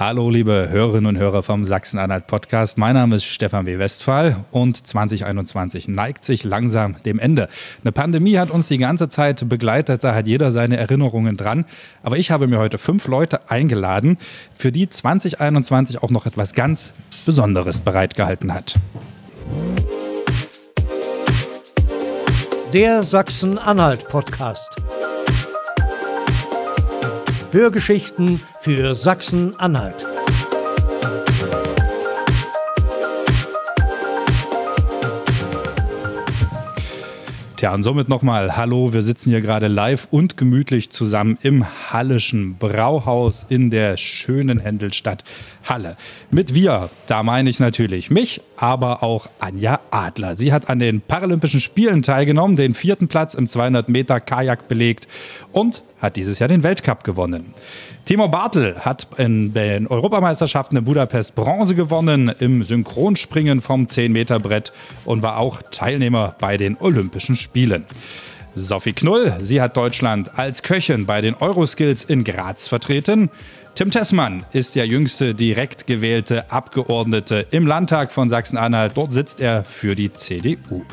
Hallo, liebe Hörerinnen und Hörer vom Sachsen-Anhalt Podcast. Mein Name ist Stefan W. Westphal und 2021 neigt sich langsam dem Ende. Eine Pandemie hat uns die ganze Zeit begleitet, da hat jeder seine Erinnerungen dran. Aber ich habe mir heute fünf Leute eingeladen, für die 2021 auch noch etwas ganz Besonderes bereitgehalten hat. Der Sachsen-Anhalt Podcast. Hörgeschichten für Sachsen-Anhalt. Tja, und somit nochmal Hallo, wir sitzen hier gerade live und gemütlich zusammen im Hallischen Brauhaus in der schönen Händelstadt Halle. Mit wir, da meine ich natürlich mich, aber auch Anja Adler. Sie hat an den Paralympischen Spielen teilgenommen, den vierten Platz im 200 Meter Kajak belegt und hat dieses Jahr den Weltcup gewonnen. Timo Bartel hat in den Europameisterschaften in Budapest Bronze gewonnen im Synchronspringen vom 10-Meter-Brett und war auch Teilnehmer bei den Olympischen Spielen. Sophie Knull, sie hat Deutschland als Köchin bei den Euroskills in Graz vertreten. Tim Tessmann ist der jüngste direkt gewählte Abgeordnete im Landtag von Sachsen-Anhalt. Dort sitzt er für die CDU.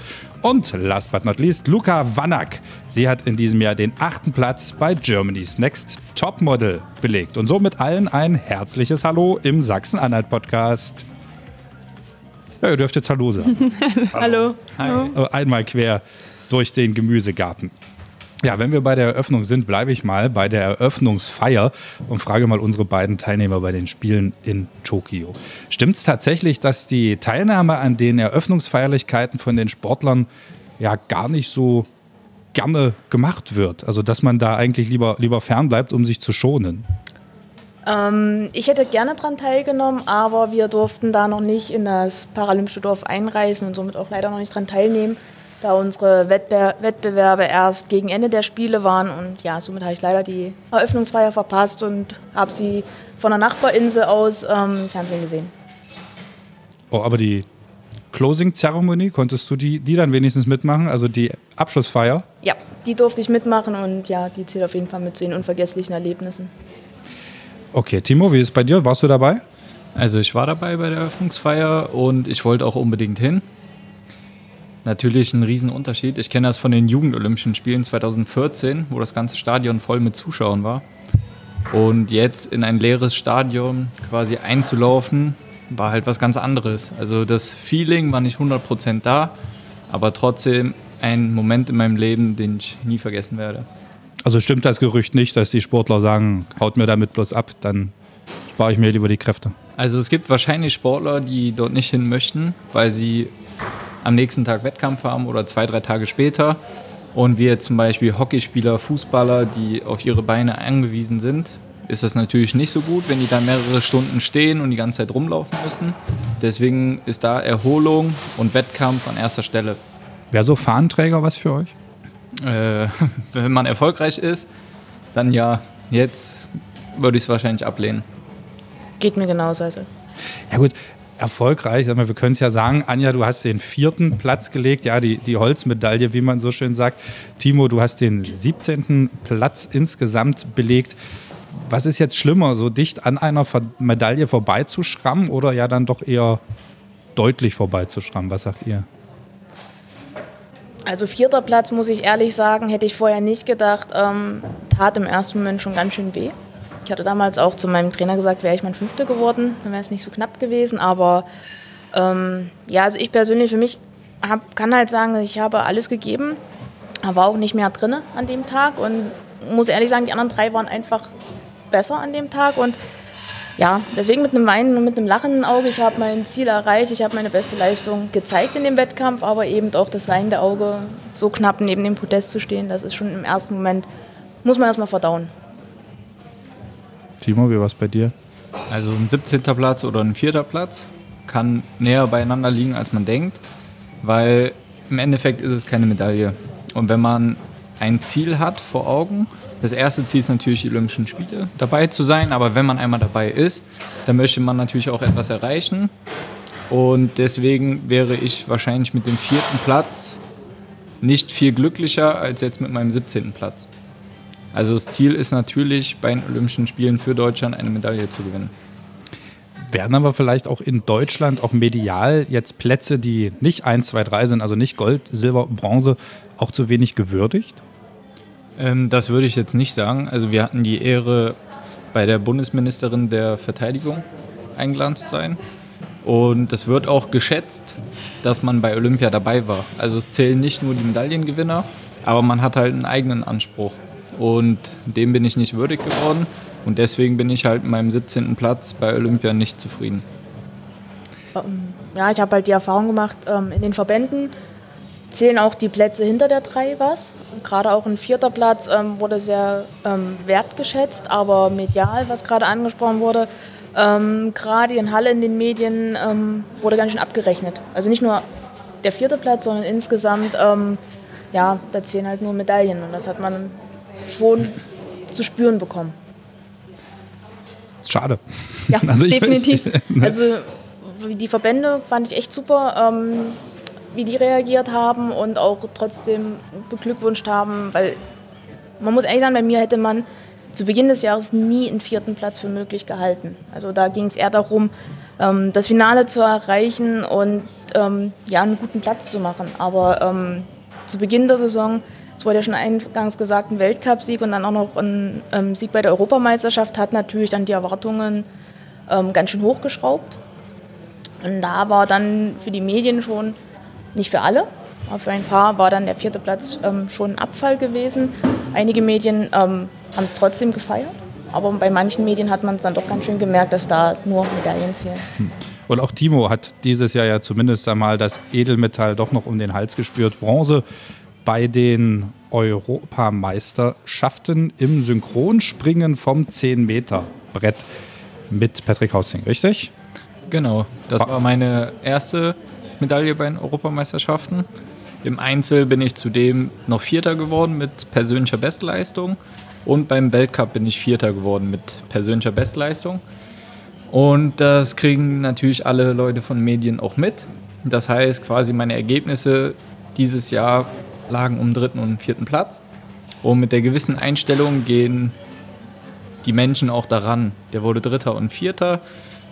Und last but not least, Luca Wannack. Sie hat in diesem Jahr den achten Platz bei Germany's Next Topmodel belegt. Und somit allen ein herzliches Hallo im Sachsen-Anhalt-Podcast. Ja, ihr dürft jetzt Hallo sagen. Hallo. Hallo. Einmal quer durch den Gemüsegarten. Ja, wenn wir bei der Eröffnung sind, bleibe ich mal bei der Eröffnungsfeier und frage mal unsere beiden Teilnehmer bei den Spielen in Tokio. Stimmt es tatsächlich, dass die Teilnahme an den Eröffnungsfeierlichkeiten von den Sportlern ja gar nicht so gerne gemacht wird? Also, dass man da eigentlich lieber, lieber fern bleibt, um sich zu schonen? Ähm, ich hätte gerne daran teilgenommen, aber wir durften da noch nicht in das Paralympische Dorf einreisen und somit auch leider noch nicht daran teilnehmen da unsere Wettbe Wettbewerbe erst gegen Ende der Spiele waren. Und ja, somit habe ich leider die Eröffnungsfeier verpasst und habe sie von der Nachbarinsel aus ähm, im Fernsehen gesehen. Oh, aber die Closing-Zeremonie, konntest du die, die dann wenigstens mitmachen? Also die Abschlussfeier? Ja, die durfte ich mitmachen und ja, die zählt auf jeden Fall mit zu den unvergesslichen Erlebnissen. Okay, Timo, wie ist es bei dir? Warst du dabei? Also ich war dabei bei der Eröffnungsfeier und ich wollte auch unbedingt hin natürlich ein Riesenunterschied. Ich kenne das von den Jugendolympischen Spielen 2014, wo das ganze Stadion voll mit Zuschauern war. Und jetzt in ein leeres Stadion quasi einzulaufen, war halt was ganz anderes. Also das Feeling war nicht 100% da, aber trotzdem ein Moment in meinem Leben, den ich nie vergessen werde. Also stimmt das Gerücht nicht, dass die Sportler sagen, haut mir damit bloß ab, dann spare ich mir lieber die Kräfte? Also es gibt wahrscheinlich Sportler, die dort nicht hin möchten, weil sie am nächsten Tag Wettkampf haben oder zwei, drei Tage später. Und wir zum Beispiel Hockeyspieler, Fußballer, die auf ihre Beine angewiesen sind, ist das natürlich nicht so gut, wenn die da mehrere Stunden stehen und die ganze Zeit rumlaufen müssen. Deswegen ist da Erholung und Wettkampf an erster Stelle. Wäre so Fahnenträger was für euch? Äh, wenn man erfolgreich ist, dann ja. Jetzt würde ich es wahrscheinlich ablehnen. Geht mir genauso. Also. Ja gut, erfolgreich. Wir können es ja sagen, Anja, du hast den vierten Platz gelegt, ja, die, die Holzmedaille, wie man so schön sagt. Timo, du hast den 17. Platz insgesamt belegt. Was ist jetzt schlimmer, so dicht an einer Medaille vorbeizuschrammen oder ja dann doch eher deutlich vorbeizuschrammen? Was sagt ihr? Also vierter Platz, muss ich ehrlich sagen, hätte ich vorher nicht gedacht. Ähm, tat im ersten Moment schon ganz schön weh. Ich hatte damals auch zu meinem Trainer gesagt, wäre ich mein Fünfter geworden, dann wäre es nicht so knapp gewesen. Aber ähm, ja, also ich persönlich für mich hab, kann halt sagen, ich habe alles gegeben, aber auch nicht mehr drin an dem Tag und muss ehrlich sagen, die anderen drei waren einfach besser an dem Tag und ja, deswegen mit einem Weinen und mit einem lachenden Auge, ich habe mein Ziel erreicht, ich habe meine beste Leistung gezeigt in dem Wettkampf, aber eben auch das weinende Auge, so knapp neben dem Podest zu stehen, das ist schon im ersten Moment, muss man erstmal verdauen. Timo, wie war es bei dir? Also ein 17. Platz oder ein 4. Platz kann näher beieinander liegen, als man denkt, weil im Endeffekt ist es keine Medaille. Und wenn man ein Ziel hat vor Augen, das erste Ziel ist natürlich, die Olympischen Spiele dabei zu sein, aber wenn man einmal dabei ist, dann möchte man natürlich auch etwas erreichen. Und deswegen wäre ich wahrscheinlich mit dem vierten Platz nicht viel glücklicher als jetzt mit meinem 17. Platz. Also das Ziel ist natürlich, bei den Olympischen Spielen für Deutschland eine Medaille zu gewinnen. werden aber vielleicht auch in Deutschland, auch medial, jetzt Plätze, die nicht 1, 2, 3 sind, also nicht Gold, Silber, Bronze, auch zu wenig gewürdigt? Ähm, das würde ich jetzt nicht sagen. Also wir hatten die Ehre, bei der Bundesministerin der Verteidigung eingeladen zu sein. Und es wird auch geschätzt, dass man bei Olympia dabei war. Also es zählen nicht nur die Medaillengewinner, aber man hat halt einen eigenen Anspruch. Und dem bin ich nicht würdig geworden. Und deswegen bin ich halt mit meinem 17. Platz bei Olympia nicht zufrieden. Ähm, ja, ich habe halt die Erfahrung gemacht, ähm, in den Verbänden zählen auch die Plätze hinter der 3 was. Gerade auch ein vierter Platz ähm, wurde sehr wertgeschätzt, aber medial, was gerade angesprochen wurde, gerade in Halle in den Medien wurde ganz schön abgerechnet. Also nicht nur der vierte Platz, sondern insgesamt, ja, da zählen halt nur Medaillen und das hat man schon zu spüren bekommen. Schade. Ja, also definitiv. Ich, ne? Also die Verbände fand ich echt super, ähm, wie die reagiert haben und auch trotzdem beglückwünscht haben, weil man muss ehrlich sagen, bei mir hätte man zu Beginn des Jahres nie einen vierten Platz für möglich gehalten. Also da ging es eher darum, ähm, das Finale zu erreichen und ähm, ja, einen guten Platz zu machen. Aber ähm, zu Beginn der Saison es wurde ja schon eingangs gesagt, ein Weltcupsieg und dann auch noch ein ähm, Sieg bei der Europameisterschaft hat natürlich dann die Erwartungen ähm, ganz schön hochgeschraubt. Und da war dann für die Medien schon, nicht für alle, aber für ein paar war dann der vierte Platz ähm, schon ein Abfall gewesen. Einige Medien ähm, haben es trotzdem gefeiert, aber bei manchen Medien hat man es dann doch ganz schön gemerkt, dass da nur Medaillen zählen. Hm. Und auch Timo hat dieses Jahr ja zumindest einmal das Edelmetall doch noch um den Hals gespürt. Bronze bei den Europameisterschaften im Synchronspringen vom 10-Meter-Brett mit Patrick Hausting, richtig? Genau, das war meine erste Medaille bei den Europameisterschaften. Im Einzel bin ich zudem noch Vierter geworden mit persönlicher Bestleistung und beim Weltcup bin ich Vierter geworden mit persönlicher Bestleistung. Und das kriegen natürlich alle Leute von Medien auch mit. Das heißt, quasi meine Ergebnisse dieses Jahr lagen um dritten und vierten Platz. Und mit der gewissen Einstellung gehen die Menschen auch daran. Der wurde Dritter und Vierter.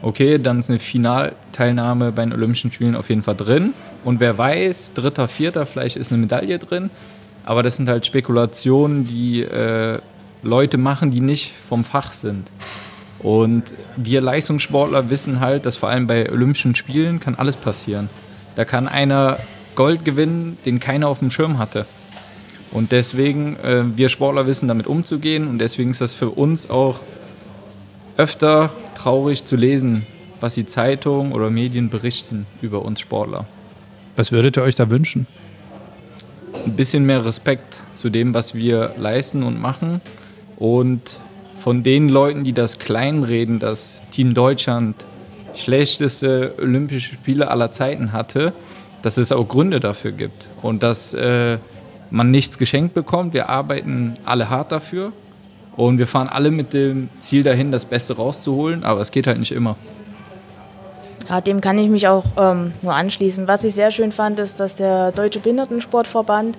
Okay, dann ist eine Finalteilnahme bei den Olympischen Spielen auf jeden Fall drin. Und wer weiß, Dritter, Vierter, vielleicht ist eine Medaille drin. Aber das sind halt Spekulationen, die äh, Leute machen, die nicht vom Fach sind. Und wir Leistungssportler wissen halt, dass vor allem bei Olympischen Spielen kann alles passieren. Da kann einer Gold gewinnen, den keiner auf dem Schirm hatte. Und deswegen, äh, wir Sportler wissen damit umzugehen und deswegen ist das für uns auch öfter traurig zu lesen, was die Zeitungen oder Medien berichten über uns Sportler. Was würdet ihr euch da wünschen? Ein bisschen mehr Respekt zu dem, was wir leisten und machen und von den Leuten, die das kleinreden, dass Team Deutschland schlechteste Olympische Spiele aller Zeiten hatte, dass es auch Gründe dafür gibt und dass äh, man nichts geschenkt bekommt. Wir arbeiten alle hart dafür und wir fahren alle mit dem Ziel dahin, das Beste rauszuholen, aber es geht halt nicht immer. Ja, dem kann ich mich auch ähm, nur anschließen. Was ich sehr schön fand, ist, dass der Deutsche Behindertensportverband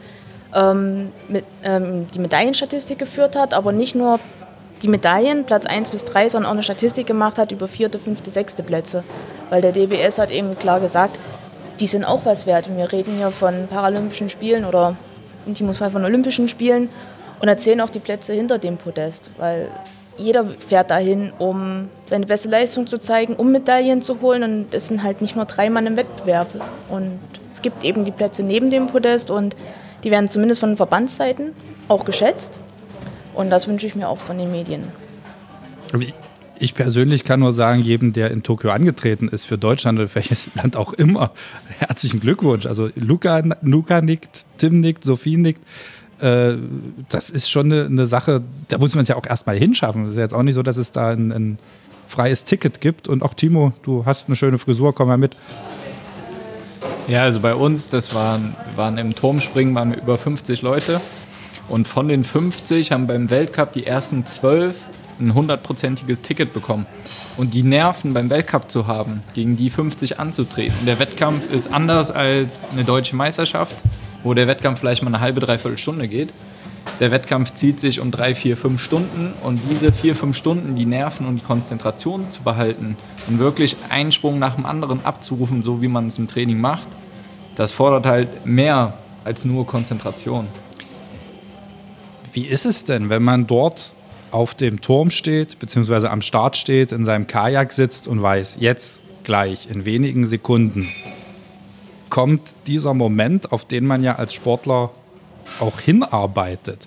ähm, mit, ähm, die Medaillenstatistik geführt hat, aber nicht nur die Medaillen, Platz 1 bis 3, sondern auch eine Statistik gemacht hat über vierte, fünfte, sechste Plätze. Weil der DBS hat eben klar gesagt, die sind auch was wert. wir reden hier von Paralympischen Spielen oder im Timos Fall von Olympischen Spielen und erzählen auch die Plätze hinter dem Podest, weil jeder fährt dahin, um seine beste Leistung zu zeigen, um Medaillen zu holen und es sind halt nicht nur drei Mann im Wettbewerb. Und es gibt eben die Plätze neben dem Podest und die werden zumindest von Verbandsseiten auch geschätzt. Und das wünsche ich mir auch von den Medien. Ich persönlich kann nur sagen, jedem, der in Tokio angetreten ist für Deutschland oder welches Land auch immer, herzlichen Glückwunsch. Also Luca, Luca nickt, Tim nickt, Sophie nickt. Äh, das ist schon eine, eine Sache, da muss man es ja auch erstmal hinschaffen. Es ist ja jetzt auch nicht so, dass es da ein, ein freies Ticket gibt. Und auch Timo, du hast eine schöne Frisur, komm mal mit. Ja, also bei uns, das waren, waren im Turmspringen waren wir über 50 Leute. Und von den 50 haben beim Weltcup die ersten 12 ein hundertprozentiges Ticket bekommen. Und die Nerven beim Weltcup zu haben, gegen die 50 anzutreten. Der Wettkampf ist anders als eine deutsche Meisterschaft, wo der Wettkampf vielleicht mal eine halbe, dreiviertel Stunde geht. der Wettkampf zieht sich um drei, vier, fünf Stunden und diese vier, fünf Stunden die Nerven und die Konzentration zu behalten und wirklich einen Sprung nach dem anderen abzurufen, so wie man es im Training macht, das fordert halt mehr als nur Konzentration. Wie ist es denn, wenn man dort auf dem Turm steht, beziehungsweise am Start steht, in seinem Kajak sitzt und weiß, jetzt gleich, in wenigen Sekunden, kommt dieser Moment, auf den man ja als Sportler auch hinarbeitet.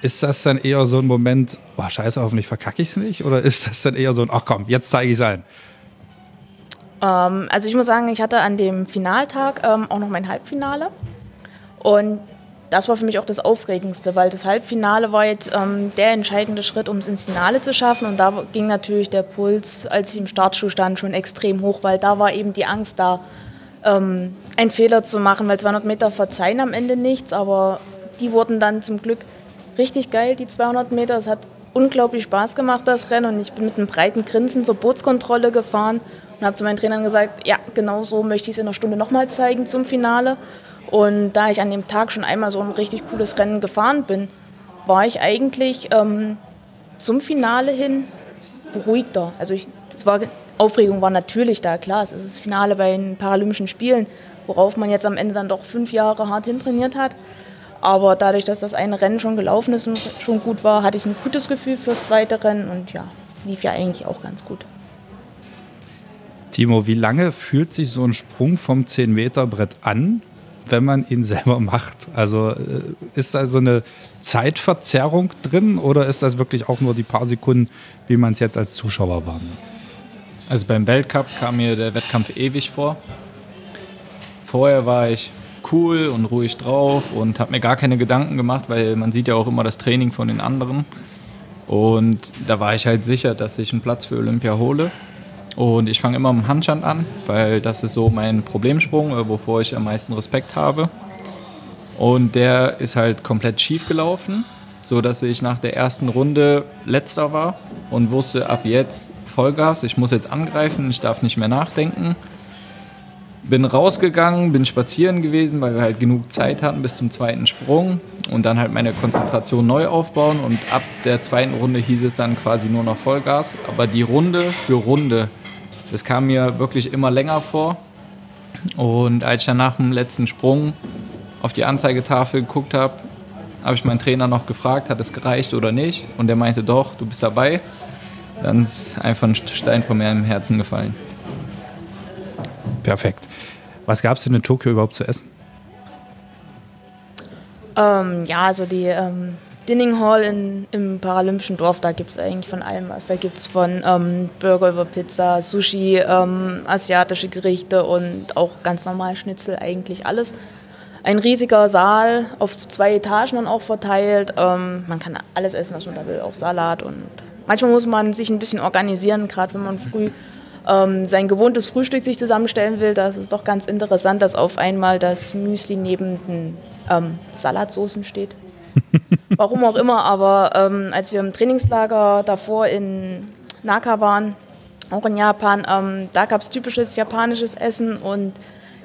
Ist das dann eher so ein Moment, oh scheiße, hoffentlich verkacke ich es nicht? Oder ist das dann eher so ein, ach komm, jetzt zeige ich es allen? Ähm, also ich muss sagen, ich hatte an dem Finaltag ähm, auch noch mein Halbfinale. Und das war für mich auch das Aufregendste, weil das Halbfinale war jetzt ähm, der entscheidende Schritt, um es ins Finale zu schaffen. Und da ging natürlich der Puls, als ich im Startschuh stand, schon extrem hoch, weil da war eben die Angst da, ähm, einen Fehler zu machen, weil 200 Meter verzeihen am Ende nichts, aber die wurden dann zum Glück richtig geil, die 200 Meter. Es hat unglaublich Spaß gemacht, das Rennen. Und ich bin mit einem breiten Grinsen zur Bootskontrolle gefahren und habe zu meinen Trainern gesagt, ja, genau so möchte ich es in einer Stunde nochmal zeigen zum Finale. Und da ich an dem Tag schon einmal so ein richtig cooles Rennen gefahren bin, war ich eigentlich ähm, zum Finale hin beruhigter. Also ich, war Aufregung war natürlich da, klar. Es ist das Finale bei den Paralympischen Spielen, worauf man jetzt am Ende dann doch fünf Jahre hart hintrainiert hat. Aber dadurch, dass das eine Rennen schon gelaufen ist und schon gut war, hatte ich ein gutes Gefühl fürs zweite Rennen und ja, lief ja eigentlich auch ganz gut. Timo, wie lange fühlt sich so ein Sprung vom 10-Meter-Brett an, wenn man ihn selber macht? Also äh, ist da so eine Zeitverzerrung drin oder ist das wirklich auch nur die paar Sekunden, wie man es jetzt als Zuschauer wahrnimmt? Also beim Weltcup kam mir der Wettkampf ewig vor. Vorher war ich cool und ruhig drauf und habe mir gar keine Gedanken gemacht, weil man sieht ja auch immer das Training von den anderen. Und da war ich halt sicher, dass ich einen Platz für Olympia hole. Und ich fange immer mit dem Handstand an, weil das ist so mein Problemsprung, äh, wovor ich am meisten Respekt habe. Und der ist halt komplett schief gelaufen, sodass ich nach der ersten Runde letzter war und wusste, ab jetzt Vollgas, ich muss jetzt angreifen, ich darf nicht mehr nachdenken. Bin rausgegangen, bin spazieren gewesen, weil wir halt genug Zeit hatten bis zum zweiten Sprung und dann halt meine Konzentration neu aufbauen und ab der zweiten Runde hieß es dann quasi nur noch Vollgas. Aber die Runde für Runde, das kam mir wirklich immer länger vor. Und als ich dann nach dem letzten Sprung auf die Anzeigetafel geguckt habe, habe ich meinen Trainer noch gefragt, hat es gereicht oder nicht? Und der meinte, doch, du bist dabei dann ist einfach ein Stein von mir im Herzen gefallen. Perfekt. Was gab es denn in Tokio überhaupt zu essen? Ähm, ja, also die ähm, Dinning Hall in, im Paralympischen Dorf, da gibt es eigentlich von allem was. Da gibt es von ähm, Burger über Pizza, Sushi, ähm, asiatische Gerichte und auch ganz normal Schnitzel, eigentlich alles. Ein riesiger Saal auf zwei Etagen dann auch verteilt. Ähm, man kann alles essen, was man da will, auch Salat und manchmal muss man sich ein bisschen organisieren, gerade wenn man früh ähm, sein gewohntes Frühstück sich zusammenstellen will. Das ist doch ganz interessant, dass auf einmal das Müsli neben den ähm, Salatsoßen steht. Warum auch immer, aber ähm, als wir im Trainingslager davor in Naka waren, auch in Japan, ähm, da gab es typisches japanisches Essen und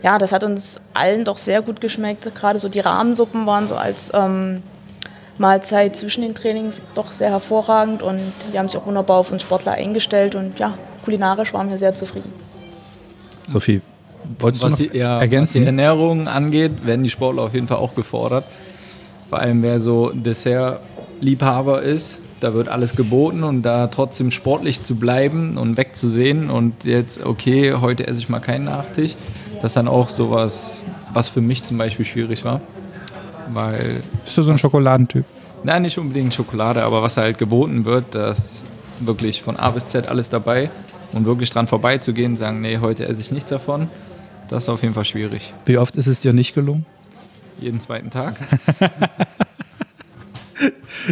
ja, das hat uns allen doch sehr gut geschmeckt. Gerade so die Rahmensuppen waren so als ähm, Mahlzeit zwischen den Trainings doch sehr hervorragend und die haben sich auch wunderbar auf uns Sportler eingestellt und ja, kulinarisch waren wir sehr zufrieden. Sophie, wolltest was du noch die, ja, ergänzen? Was die Ernährung angeht, werden die Sportler auf jeden Fall auch gefordert. Vor allem wer so Dessert-Liebhaber ist, da wird alles geboten und da trotzdem sportlich zu bleiben und wegzusehen und jetzt, okay, heute esse ich mal keinen Nachtisch, das ist dann auch sowas, was für mich zum Beispiel schwierig war. Weil Bist du so ein Schokoladentyp? Nein, nicht unbedingt Schokolade, aber was halt geboten wird, dass wirklich von A bis Z alles dabei und wirklich dran vorbeizugehen und sagen, nee, heute esse ich nichts davon, das ist auf jeden Fall schwierig. Wie oft ist es dir nicht gelungen? Jeden zweiten Tag.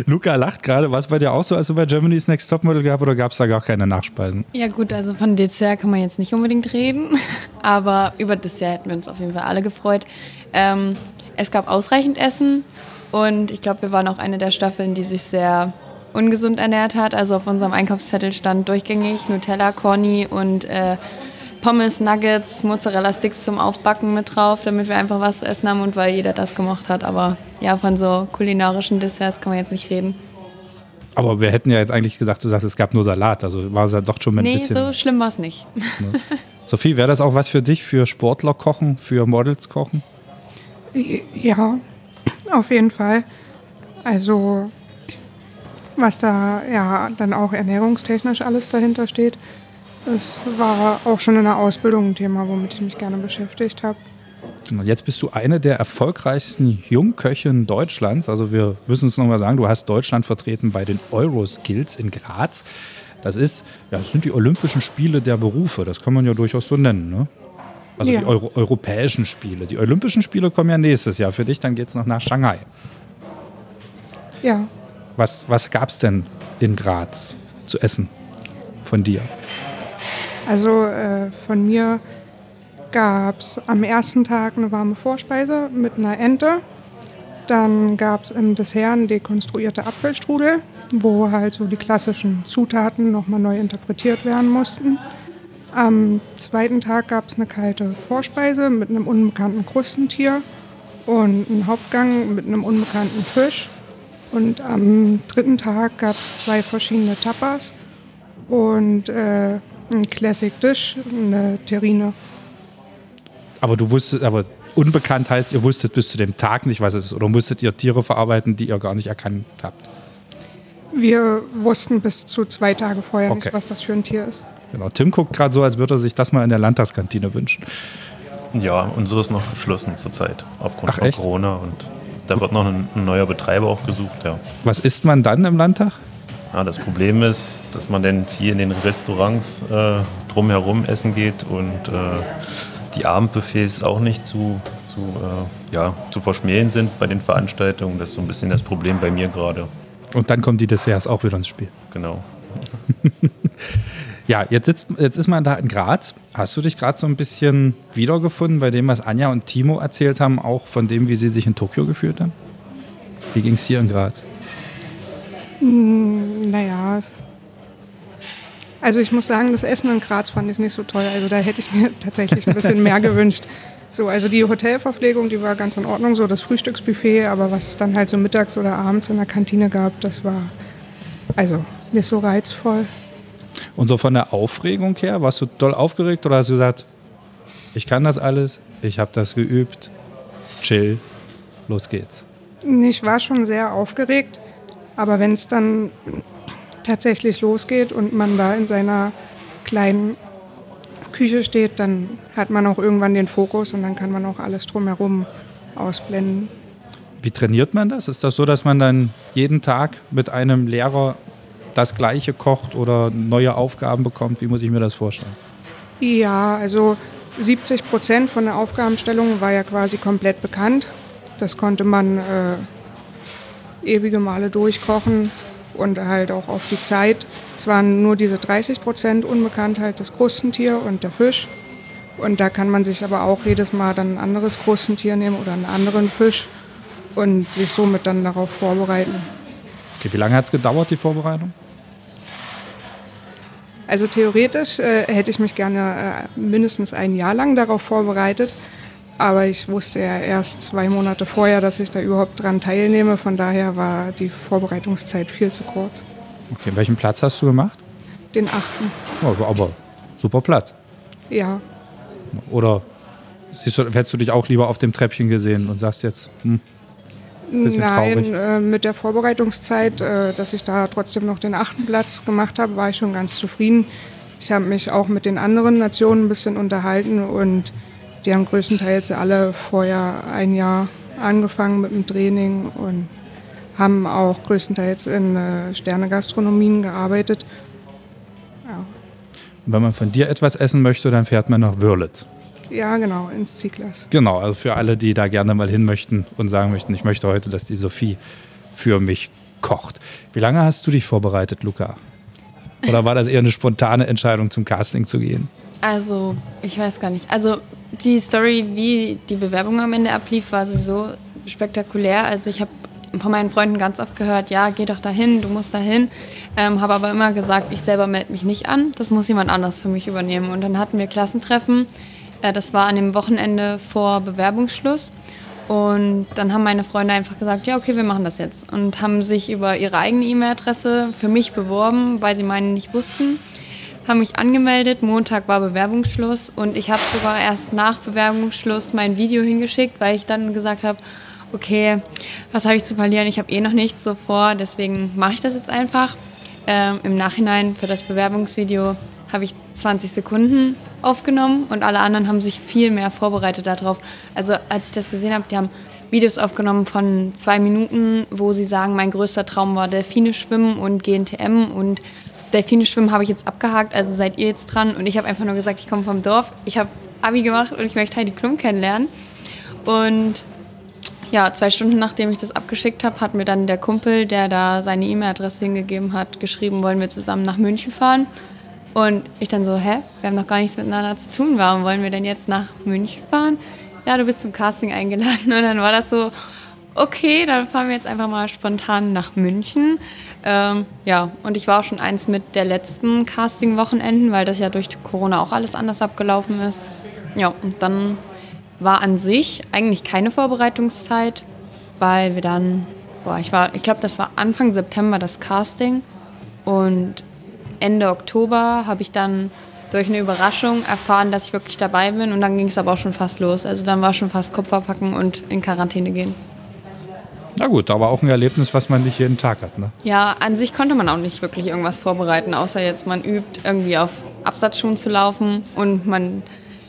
Luca lacht gerade. War es bei dir auch so, als du bei Germany's Next Topmodel gehabt oder gab es da gar keine Nachspeisen? Ja gut, also von Dessert kann man jetzt nicht unbedingt reden, aber über Dessert hätten wir uns auf jeden Fall alle gefreut. Ähm, es gab ausreichend Essen und ich glaube, wir waren auch eine der Staffeln, die sich sehr ungesund ernährt hat. Also auf unserem Einkaufszettel stand durchgängig Nutella, Corny und äh, Pommes, Nuggets, Mozzarella-Sticks zum Aufbacken mit drauf, damit wir einfach was zu essen haben und weil jeder das gemocht hat. Aber ja, von so kulinarischen Desserts kann man jetzt nicht reden. Aber wir hätten ja jetzt eigentlich gesagt, du sagst, es gab nur Salat. Also war es ja doch schon ein nee, bisschen. so schlimm war es nicht. Sophie, wäre das auch was für dich, für Sportler kochen, für Models kochen? Ja, auf jeden Fall. Also, was da ja dann auch ernährungstechnisch alles dahinter steht, das war auch schon in der Ausbildung ein Thema, womit ich mich gerne beschäftigt habe. Genau, Jetzt bist du eine der erfolgreichsten Jungköchinnen Deutschlands. Also wir müssen es nochmal sagen, du hast Deutschland vertreten bei den Euroskills in Graz. Das ist, ja, das sind die Olympischen Spiele der Berufe. Das kann man ja durchaus so nennen. Ne? Also Ja. die Euro europäischen Spiele. Die Olympischen Spiele kommen ja nächstes Jahr für dich. Dann geht es noch nach Shanghai. Ja, Was, was gab es denn in Graz zu essen von dir? also äh, von mir gab es am ersten Tag eine warme Vorspeise mit einer Ente. Dann gab es im Dessert eine dekonstruierte Apfelstrudel, wo halt so die klassischen Zutaten nochmal neu interpretiert werden mussten. Am zweiten Tag gab es eine kalte Vorspeise mit einem unbekannten Krustentier und einen Hauptgang mit einem unbekannten Fisch. Und am dritten Tag gab es zwei verschiedene Tapas und äh, ein Classic Dish, eine Terrine. Aber du wusstest, aber unbekannt heißt, ihr wusstet bis zu dem Tag nicht, was es ist. Oder musstet ihr Tiere verarbeiten, die ihr gar nicht erkannt habt? Wir wussten bis zu zwei Tage vorher Okay. nicht, was das für ein Tier ist. Genau. Tim guckt gerade so, als würde er sich das mal in der Landtagskantine wünschen. Ja, unsere ist noch geschlossen zurzeit aufgrund Ach, von echt? Corona und da wird noch ein, ein neuer Betreiber auch gesucht, ja. Was isst man dann im Landtag? ja. Das Problem ist, dass man dann viel in den Restaurants äh, drumherum essen geht und äh, die Abendbuffets auch nicht zu, zu, äh, ja, zu verschmähen sind bei den Veranstaltungen. Das ist so ein bisschen das Problem bei mir gerade. Und dann kommen die Desserts auch wieder ins Spiel. Genau. Ja, jetzt, sitzt, jetzt ist man da in Graz. Hast du dich gerade so ein bisschen wiedergefunden bei dem, was Anja und Timo erzählt haben, auch von dem, wie sie sich in Tokio gefühlt haben? Wie ging es hier in Graz? Naja, also ich muss sagen, das Essen in Graz fand ich nicht so toll. Also da hätte ich mir tatsächlich ein bisschen mehr gewünscht. So, also die Hotelverpflegung, die war ganz in Ordnung, so das Frühstücksbuffet, aber was es dann halt so mittags oder abends in der Kantine gab, das war also nicht so reizvoll. Und so von der Aufregung her, warst du doll aufgeregt oder hast du gesagt, ich kann das alles, ich habe das geübt, chill, los geht's? Ich war schon sehr aufgeregt, aber wenn es dann tatsächlich losgeht und man da in seiner kleinen Küche steht, dann hat man auch irgendwann den Fokus und dann kann man auch alles drumherum ausblenden. Wie trainiert man das? Ist das so, dass man dann jeden Tag mit einem Lehrer das Gleiche kocht oder neue Aufgaben bekommt? Wie muss ich mir das vorstellen? Ja, also 70 Prozent von der Aufgabenstellung war ja quasi komplett bekannt. Das konnte man äh, ewige Male durchkochen und halt auch auf die Zeit. Es waren nur diese 30 Prozent unbekannt, halt das Krustentier und der Fisch. Und da kann man sich aber auch jedes Mal dann ein anderes Krustentier nehmen oder einen anderen Fisch und sich somit dann darauf vorbereiten. Okay, wie lange hat es gedauert, die Vorbereitung? Also theoretisch äh, hätte ich mich gerne äh, mindestens ein Jahr lang darauf vorbereitet. Aber ich wusste ja erst zwei Monate vorher, dass ich da überhaupt dran teilnehme. Von daher war die Vorbereitungszeit viel zu kurz. Okay, welchen Platz hast du gemacht? Den achten. Oh, aber, aber super Platz. Ja, Oder siehst du, hättest du dich auch lieber auf dem Treppchen gesehen und sagst jetzt, hm, Bisschen nein, äh, mit der Vorbereitungszeit, äh, dass ich da trotzdem noch den achten Platz gemacht habe, war ich schon ganz zufrieden. Ich habe mich auch mit den anderen Nationen ein bisschen unterhalten und die haben größtenteils alle vorher ein Jahr angefangen mit dem Training und haben auch größtenteils in äh, Sterne-Gastronomien gearbeitet. wenn man von dir etwas essen möchte, dann fährt man nach Wörlitz. Ja, genau, ins Zieglas. Genau, also für alle, die da gerne mal hin möchten und sagen möchten, ich möchte heute, dass die Sophie für mich kocht. Wie lange hast du dich vorbereitet, Luca? Oder war das eher eine spontane Entscheidung, zum Casting zu gehen? Also, ich weiß gar nicht. Also, die Story, wie die Bewerbung am Ende ablief, war sowieso spektakulär. Also, ich habe von meinen Freunden ganz oft gehört, ja, geh doch dahin, du musst dahin. Ähm, habe aber immer gesagt, ich selber melde mich nicht an, das muss jemand anders für mich übernehmen. Und dann hatten wir Klassentreffen, das war an dem Wochenende vor Bewerbungsschluss. Und dann haben meine Freunde einfach gesagt, ja, okay, wir machen das jetzt. Und haben sich über ihre eigene E-Mail-Adresse für mich beworben, weil sie meine nicht wussten. Haben mich angemeldet, Montag war Bewerbungsschluss und ich habe sogar erst nach Bewerbungsschluss mein Video hingeschickt, weil ich dann gesagt habe, okay, was habe ich zu verlieren? Ich habe eh noch nichts so vor, deswegen mache ich das jetzt einfach. Ähm, Im Nachhinein für das Bewerbungsvideo habe ich 20 Sekunden aufgenommen und alle anderen haben sich viel mehr vorbereitet darauf. Also als ich das gesehen habe, die haben Videos aufgenommen von zwei Minuten, wo sie sagen, mein größter Traum war Delfine schwimmen und GNTM und Delfine schwimmen habe ich jetzt abgehakt, also seid ihr jetzt dran. Und ich habe einfach nur gesagt, ich komme vom Dorf, ich habe Abi gemacht und ich möchte Heidi Klum kennenlernen. Und ja, zwei Stunden nachdem ich das abgeschickt habe, hat mir dann der Kumpel, der da seine E-Mail-Adresse hingegeben hat, geschrieben, wollen wir zusammen nach München fahren. Und ich dann so, hä, wir haben noch gar nichts miteinander zu tun, warum wollen wir denn jetzt nach München fahren? Ja, du bist zum Casting eingeladen. Und dann war das so, okay, dann fahren wir jetzt einfach mal spontan nach München. Ähm, ja, und ich war auch schon eins mit der letzten Casting-Wochenenden, weil das ja durch Corona auch alles anders abgelaufen ist. Ja, und dann war an sich eigentlich keine Vorbereitungszeit, weil wir dann, boah, ich war, ich glaube, das war Anfang September das Casting und Ende Oktober habe ich dann durch eine Überraschung erfahren, dass ich wirklich dabei bin und dann ging es aber auch schon fast los. Also dann war schon fast Kupfer packen und in Quarantäne gehen. Na gut, aber auch ein Erlebnis, was man nicht jeden Tag hat, ne? Ja, an sich konnte man auch nicht wirklich irgendwas vorbereiten, außer jetzt man übt irgendwie auf Absatzschuhen zu laufen und man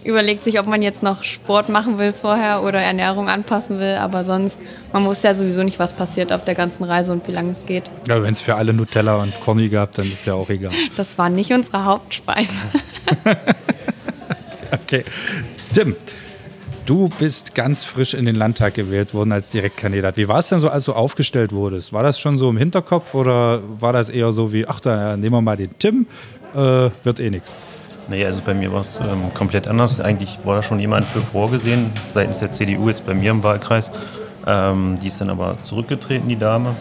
überlegt sich, ob man jetzt noch Sport machen will vorher oder Ernährung anpassen will. Aber sonst, man wusste ja sowieso nicht, was passiert auf der ganzen Reise und wie lange es geht. Ja, wenn es für alle Nutella und Conny gab, dann ist ja auch egal. Das war nicht unsere Hauptspeise. okay. Tim, du bist ganz frisch in den Landtag gewählt worden als Direktkandidat. Wie war es denn so, als du aufgestellt wurdest? War das schon so im Hinterkopf oder war das eher so wie, ach, da nehmen wir mal den Tim, äh, wird eh nichts? Nee, also bei mir war es ähm, komplett anders. Eigentlich war da schon jemand für vorgesehen, seitens der CDU jetzt bei mir im Wahlkreis. Ähm, die ist dann aber zurückgetreten, die Dame.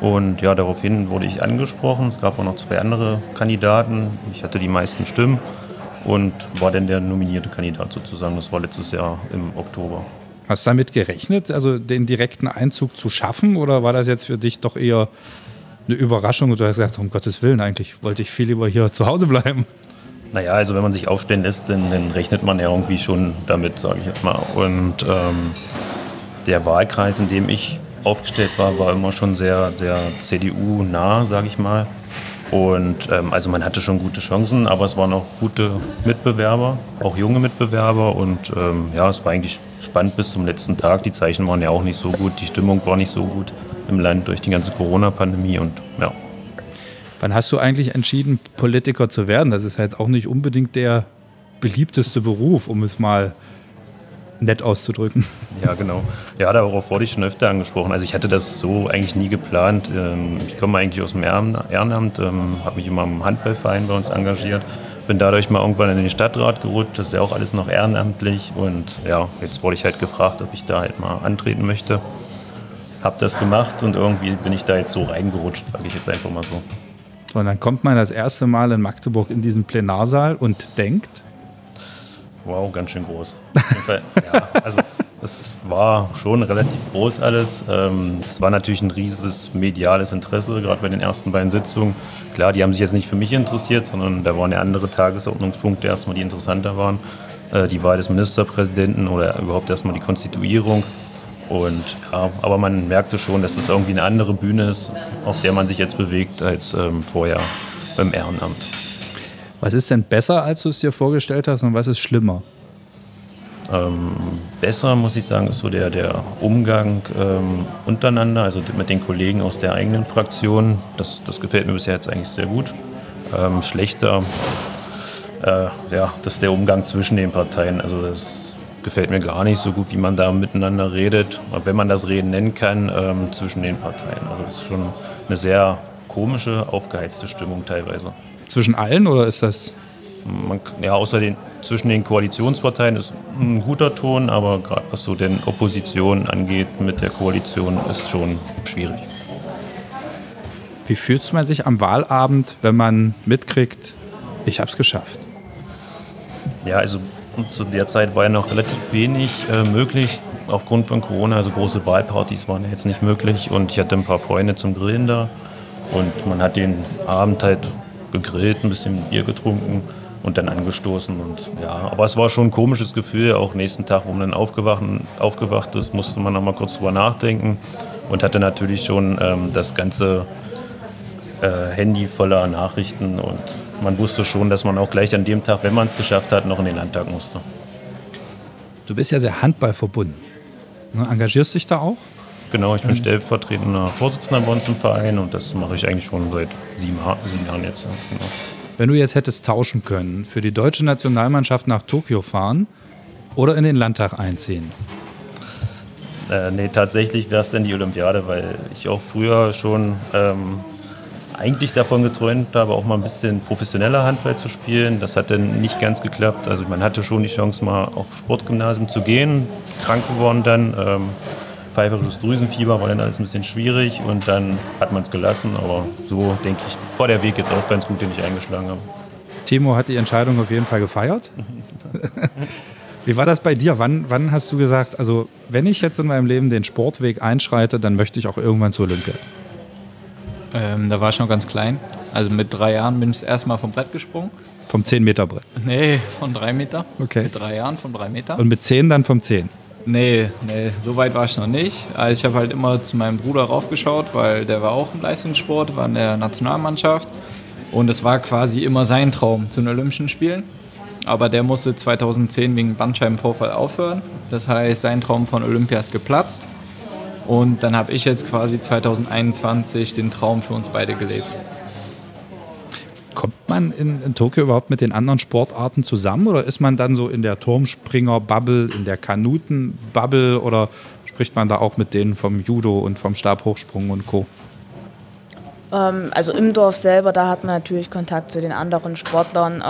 Und ja, daraufhin wurde ich angesprochen. Es gab auch noch zwei andere Kandidaten. Ich hatte die meisten Stimmen und war dann der nominierte Kandidat sozusagen. Das war letztes Jahr im Oktober. Hast du damit gerechnet, also den direkten Einzug zu schaffen oder war das jetzt für dich doch eher eine Überraschung und du hast gesagt, um Gottes Willen, eigentlich wollte ich viel lieber hier zu Hause bleiben? Naja, also wenn man sich aufstellen lässt, dann, dann rechnet man ja irgendwie schon damit, sage ich jetzt mal. Und ähm, der Wahlkreis, in dem ich aufgestellt war, war immer schon sehr, sehr CDU-nah, sage ich mal. Und ähm, also man hatte schon gute Chancen, aber es waren auch gute Mitbewerber, auch junge Mitbewerber. Und ähm, ja, es war eigentlich spannend bis zum letzten Tag. Die Zeichen waren ja auch nicht so gut, die Stimmung war nicht so gut im Land durch die ganze Corona-Pandemie. Und ja, Wann hast du eigentlich entschieden, Politiker zu werden? Das ist jetzt auch nicht unbedingt der beliebteste Beruf, um es mal nett auszudrücken. Ja, genau. Ja, darauf wurde ich schon öfter angesprochen. Also ich hatte das so eigentlich nie geplant. Ähm, ich komme eigentlich aus dem Ehrenamt, ähm, habe mich immer im Handballverein bei uns engagiert, bin dadurch mal irgendwann in den Stadtrat gerutscht. Das ist ja auch alles noch ehrenamtlich. Und ja, jetzt wurde ich halt gefragt, ob ich da halt mal antreten möchte. Habe das gemacht und irgendwie bin ich da jetzt so reingerutscht, sage ich jetzt einfach mal so. So, und dann kommt man das erste Mal in Magdeburg in diesen Plenarsaal und denkt. Wow, ganz schön groß. ja, also es, war schon relativ groß alles. Ähm, es war natürlich ein riesiges mediales Interesse, gerade bei den ersten beiden Sitzungen. Klar, die haben sich jetzt nicht für mich interessiert, sondern da waren ja andere Tagesordnungspunkte erstmal, die interessanter waren. Äh, die Wahl des Ministerpräsidenten oder überhaupt erstmal die Konstituierung. Und ja, aber man merkte schon, dass es irgendwie eine andere Bühne ist, auf der man sich jetzt bewegt, als ähm, vorher beim Ehrenamt. Was ist denn besser, als du es dir vorgestellt hast und was ist schlimmer? Ähm, besser, muss ich sagen, ist so der, der Umgang ähm, untereinander, also mit den Kollegen aus der eigenen Fraktion. Das, das gefällt mir bisher jetzt eigentlich sehr gut. Ähm, schlechter, äh, ja, das ist der Umgang zwischen den Parteien. Also das gefällt mir gar nicht so gut, wie man da miteinander redet, wenn man das Reden nennen kann, ähm, zwischen den Parteien. Also es ist schon eine sehr komische, aufgeheizte Stimmung teilweise. Zwischen allen oder ist das man, ja, außer den, zwischen den Koalitionsparteien ist ein guter Ton, aber gerade was so den Opposition angeht mit der Koalition, ist schon schwierig. Wie fühlt man sich am Wahlabend, wenn man mitkriegt, ich habe es geschafft? Ja, also zu der Zeit war ja noch relativ wenig äh, möglich aufgrund von Corona. Also große Wahlpartys waren ja jetzt nicht möglich und ich hatte ein paar Freunde zum Grillen da und man hat den Abend halt gegrillt, ein bisschen Bier getrunken und dann angestoßen. Und ja, aber es war schon ein komisches Gefühl. Auch nächsten Tag, wo man dann aufgewacht, aufgewacht ist, musste man noch mal kurz drüber nachdenken und hatte natürlich schon ähm, das ganze äh, Handy voller Nachrichten und man wusste schon, dass man auch gleich an dem Tag, wenn man es geschafft hat, noch in den Landtag musste. Du bist ja sehr handballverbunden. Ne, engagierst dich da auch? Genau, ich bin stellvertretender Vorsitzender bei uns im Verein und das mache ich eigentlich schon seit sieben, sieben Jahren jetzt. Genau. Wenn du jetzt hättest tauschen können, für die deutsche Nationalmannschaft nach Tokio fahren oder in den Landtag einziehen? Äh, nee, tatsächlich wäre es dann die Olympiade, weil ich auch früher schon ähm, eigentlich davon geträumt habe, auch mal ein bisschen professioneller Handball zu spielen. Das hat dann nicht ganz geklappt. Also man hatte schon die Chance, mal auf Sportgymnasium zu gehen, krank geworden dann. Ähm, pfeiferisches Drüsenfieber war dann alles ein bisschen schwierig und dann hat man es gelassen. Aber so denke ich, war der Weg jetzt auch ganz gut, den ich eingeschlagen habe. Timo hat die Entscheidung auf jeden Fall gefeiert. Wie war das bei dir? Wann, wann hast du gesagt, also wenn ich jetzt in meinem Leben den Sportweg einschreite, dann möchte ich auch irgendwann zur Olympia? Ähm, da war ich noch ganz klein. Also mit drei Jahren bin ich das erste Mal vom Brett gesprungen. Vom 10-Meter-Brett? Nee, von drei Meter. Okay. Mit drei Jahren von drei Meter. Und mit zehn dann vom 10? Nee, nee, so weit war ich noch nicht. Also ich habe halt immer zu meinem Bruder raufgeschaut, weil der war auch im Leistungssport, war in der Nationalmannschaft. Und es war quasi immer sein Traum zu den Olympischen Spielen. Aber der musste 2010 wegen Bandscheibenvorfall aufhören. Das heißt, sein Traum von Olympia ist geplatzt. Und dann habe ich jetzt quasi 2021 den Traum für uns beide gelebt. Kommt man in, in, Tokio überhaupt mit den anderen Sportarten zusammen oder ist man dann so in der Turmspringer-Bubble, in der Kanuten-Bubble oder spricht man da auch mit denen vom Judo und vom Stabhochsprung und Co.? Ähm, also im Dorf selber, da hat man natürlich Kontakt zu den anderen Sportlern.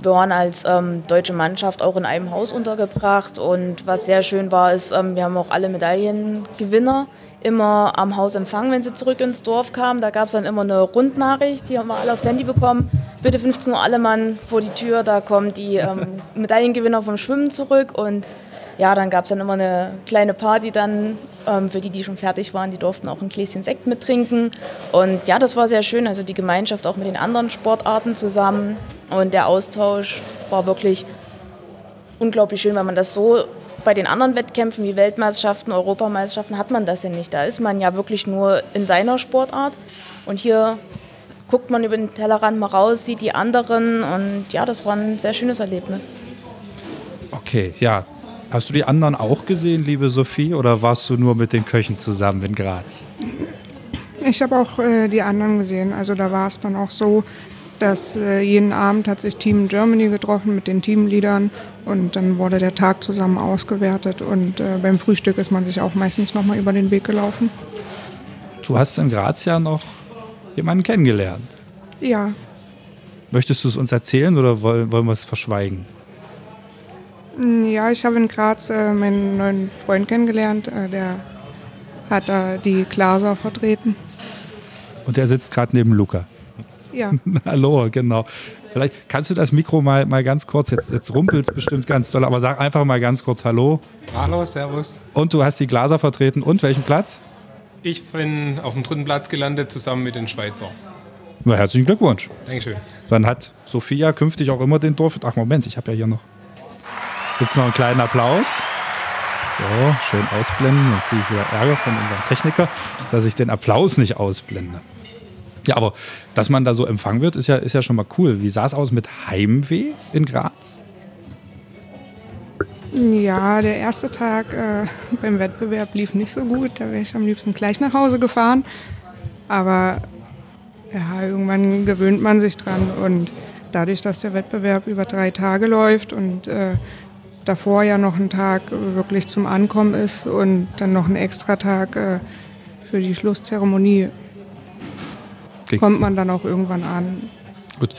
Wir waren als ähm, deutsche Mannschaft auch in einem Haus untergebracht und was sehr schön war, ist, ähm, wir haben auch alle Medaillengewinner immer am Haus empfangen, wenn sie zurück ins Dorf kamen. Da gab es dann immer eine Rundnachricht, die haben wir alle aufs Handy bekommen. Bitte 15 Uhr alle Mann vor die Tür, da kommen die ähm, Medaillengewinner vom Schwimmen zurück und ja, dann gab es dann immer eine kleine Party dann ähm, für die, die schon fertig waren. Die durften auch ein Gläschen Sekt mittrinken. Und ja, das war sehr schön. Also die Gemeinschaft auch mit den anderen Sportarten zusammen. Und der Austausch war wirklich unglaublich schön, weil man das so bei den anderen Wettkämpfen wie Weltmeisterschaften, Europameisterschaften hat man das ja nicht. Da ist man ja wirklich nur in seiner Sportart. Und hier guckt man über den Tellerrand mal raus, sieht die anderen. Und ja, das war ein sehr schönes Erlebnis. Okay, ja. Hast du die anderen auch gesehen, liebe Sophie, oder warst du nur mit den Köchen zusammen in Graz? Ich habe auch äh, die anderen gesehen. Also da war es dann auch so, dass äh, jeden Abend hat sich Team Germany getroffen mit den Teamleadern und dann wurde der Tag zusammen ausgewertet und äh, beim Frühstück ist man sich auch meistens nochmal über den Weg gelaufen. Du hast in Graz ja noch jemanden kennengelernt. Ja. Möchtest du es uns erzählen oder wollen, wollen wir es verschweigen? Ja, ich habe in Graz äh, meinen neuen Freund kennengelernt. Äh, der hat da die Glaser vertreten. Und der sitzt gerade neben Luca. Ja. Hallo, genau. Vielleicht kannst du das Mikro mal, mal ganz kurz, jetzt, jetzt rumpelt es bestimmt ganz toll, aber sag einfach mal ganz kurz Hallo. Hallo, Servus. Und du hast die Glaser vertreten und welchen Platz? Ich bin auf dem dritten Platz gelandet, zusammen mit den Schweizer. Na, herzlichen Glückwunsch. Dankeschön. Dann hat Sophia künftig auch immer den Dorf. Ach, Moment, ich habe ja hier noch. Gibt es noch einen kleinen Applaus? So, schön ausblenden. Jetzt kriege ich wieder Ärger von unserem Techniker, dass ich den Applaus nicht ausblende. Ja, aber dass man da so empfangen wird, ist ja, ist ja schon mal cool. Wie sah es aus mit Heimweh in Graz? Ja, der erste Tag äh, beim Wettbewerb lief nicht so gut. Da wäre ich am liebsten gleich nach Hause gefahren. Aber ja, irgendwann gewöhnt man sich dran. Und dadurch, dass der Wettbewerb über drei Tage läuft und äh, davor ja noch ein Tag wirklich zum Ankommen ist und dann noch ein extra Tag äh, für die Schlusszeremonie, kommt man dann auch irgendwann an. Gut.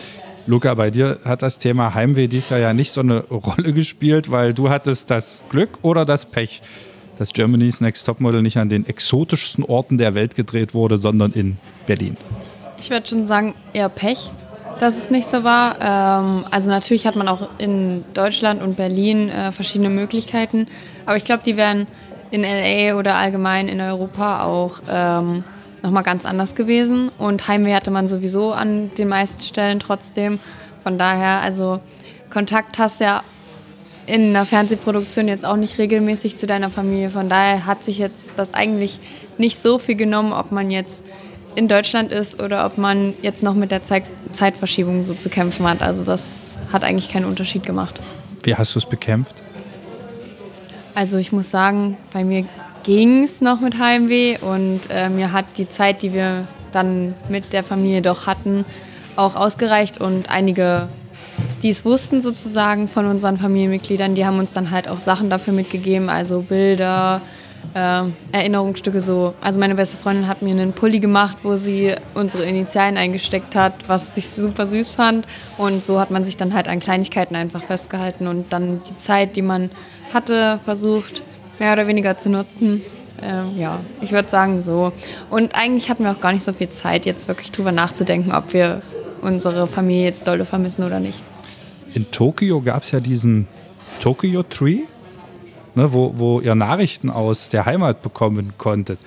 Luca, bei dir hat das Thema Heimweh dieses Jahr ja nicht so eine Rolle gespielt, weil du hattest das Glück oder das Pech, dass Germany's Next Topmodel nicht an den exotischsten Orten der Welt gedreht wurde, sondern in Berlin. Ich würde schon sagen, eher Pech, dass es nicht so war. Ähm, also natürlich hat man auch in Deutschland und Berlin äh, verschiedene Möglichkeiten, aber ich glaube, die wären in LA oder allgemein in Europa auch ähm, nochmal ganz anders gewesen. Und Heimweh hatte man sowieso an den meisten Stellen trotzdem. Von daher, also Kontakt hast ja in einer Fernsehproduktion jetzt auch nicht regelmäßig zu deiner Familie. Von daher hat sich jetzt das eigentlich nicht so viel genommen, ob man jetzt in Deutschland ist oder ob man jetzt noch mit der Zeit Zeitverschiebung so zu kämpfen hat. Also das hat eigentlich keinen Unterschied gemacht. Wie hast du es bekämpft? Also ich muss sagen, bei mir ging es noch mit Heimweh und äh, mir hat die Zeit, die wir dann mit der Familie doch hatten, auch ausgereicht und einige, die es wussten sozusagen von unseren Familienmitgliedern, die haben uns dann halt auch Sachen dafür mitgegeben, also Bilder, äh, Erinnerungsstücke so. Also meine beste Freundin hat mir einen Pulli gemacht, wo sie unsere Initialen eingesteckt hat, was ich super süß fand und so hat man sich dann halt an Kleinigkeiten einfach festgehalten und dann die Zeit, die man hatte, versucht mehr oder weniger zu nutzen. Ähm, ja, ich würde sagen so. Und eigentlich hatten wir auch gar nicht so viel Zeit, jetzt wirklich drüber nachzudenken, ob wir unsere Familie jetzt dolle vermissen oder nicht. In Tokio gab es ja diesen Tokyo Tree, ne, wo, wo ihr Nachrichten aus der Heimat bekommen konntet.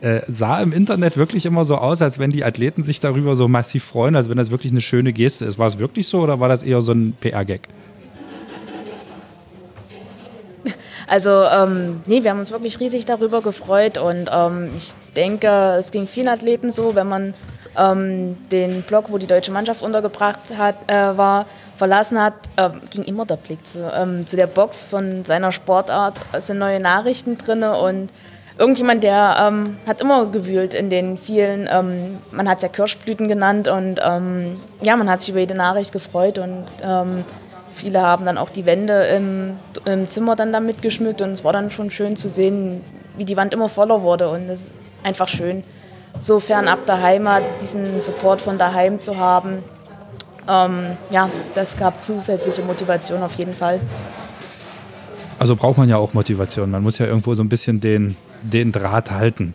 Äh, sah im Internet wirklich immer so aus, als wenn die Athleten sich darüber so massiv freuen, als wenn das wirklich eine schöne Geste ist. War es wirklich so oder war das eher so ein PR-Gag? Also ähm, nee, wir haben uns wirklich riesig darüber gefreut und ähm, ich denke, es ging vielen Athleten so, wenn man ähm, den Block, wo die deutsche Mannschaft untergebracht hat, äh, war, verlassen hat, äh, ging immer der Blick zu, ähm, zu der Box von seiner Sportart. Es sind neue Nachrichten drin und irgendjemand, der ähm, hat immer gewühlt in den vielen, ähm, man hat es ja Kirschblüten genannt und ja, man hat sich über jede Nachricht gefreut und Viele haben dann auch die Wände im, im Zimmer dann damit geschmückt und es war dann schon schön zu sehen, wie die Wand immer voller wurde und es ist einfach schön, so fernab der Heimat diesen Support von daheim zu haben. Ähm, ja, das gab zusätzliche Motivation auf jeden Fall. Also braucht man ja auch Motivation. Man muss ja irgendwo so ein bisschen den, den Draht halten.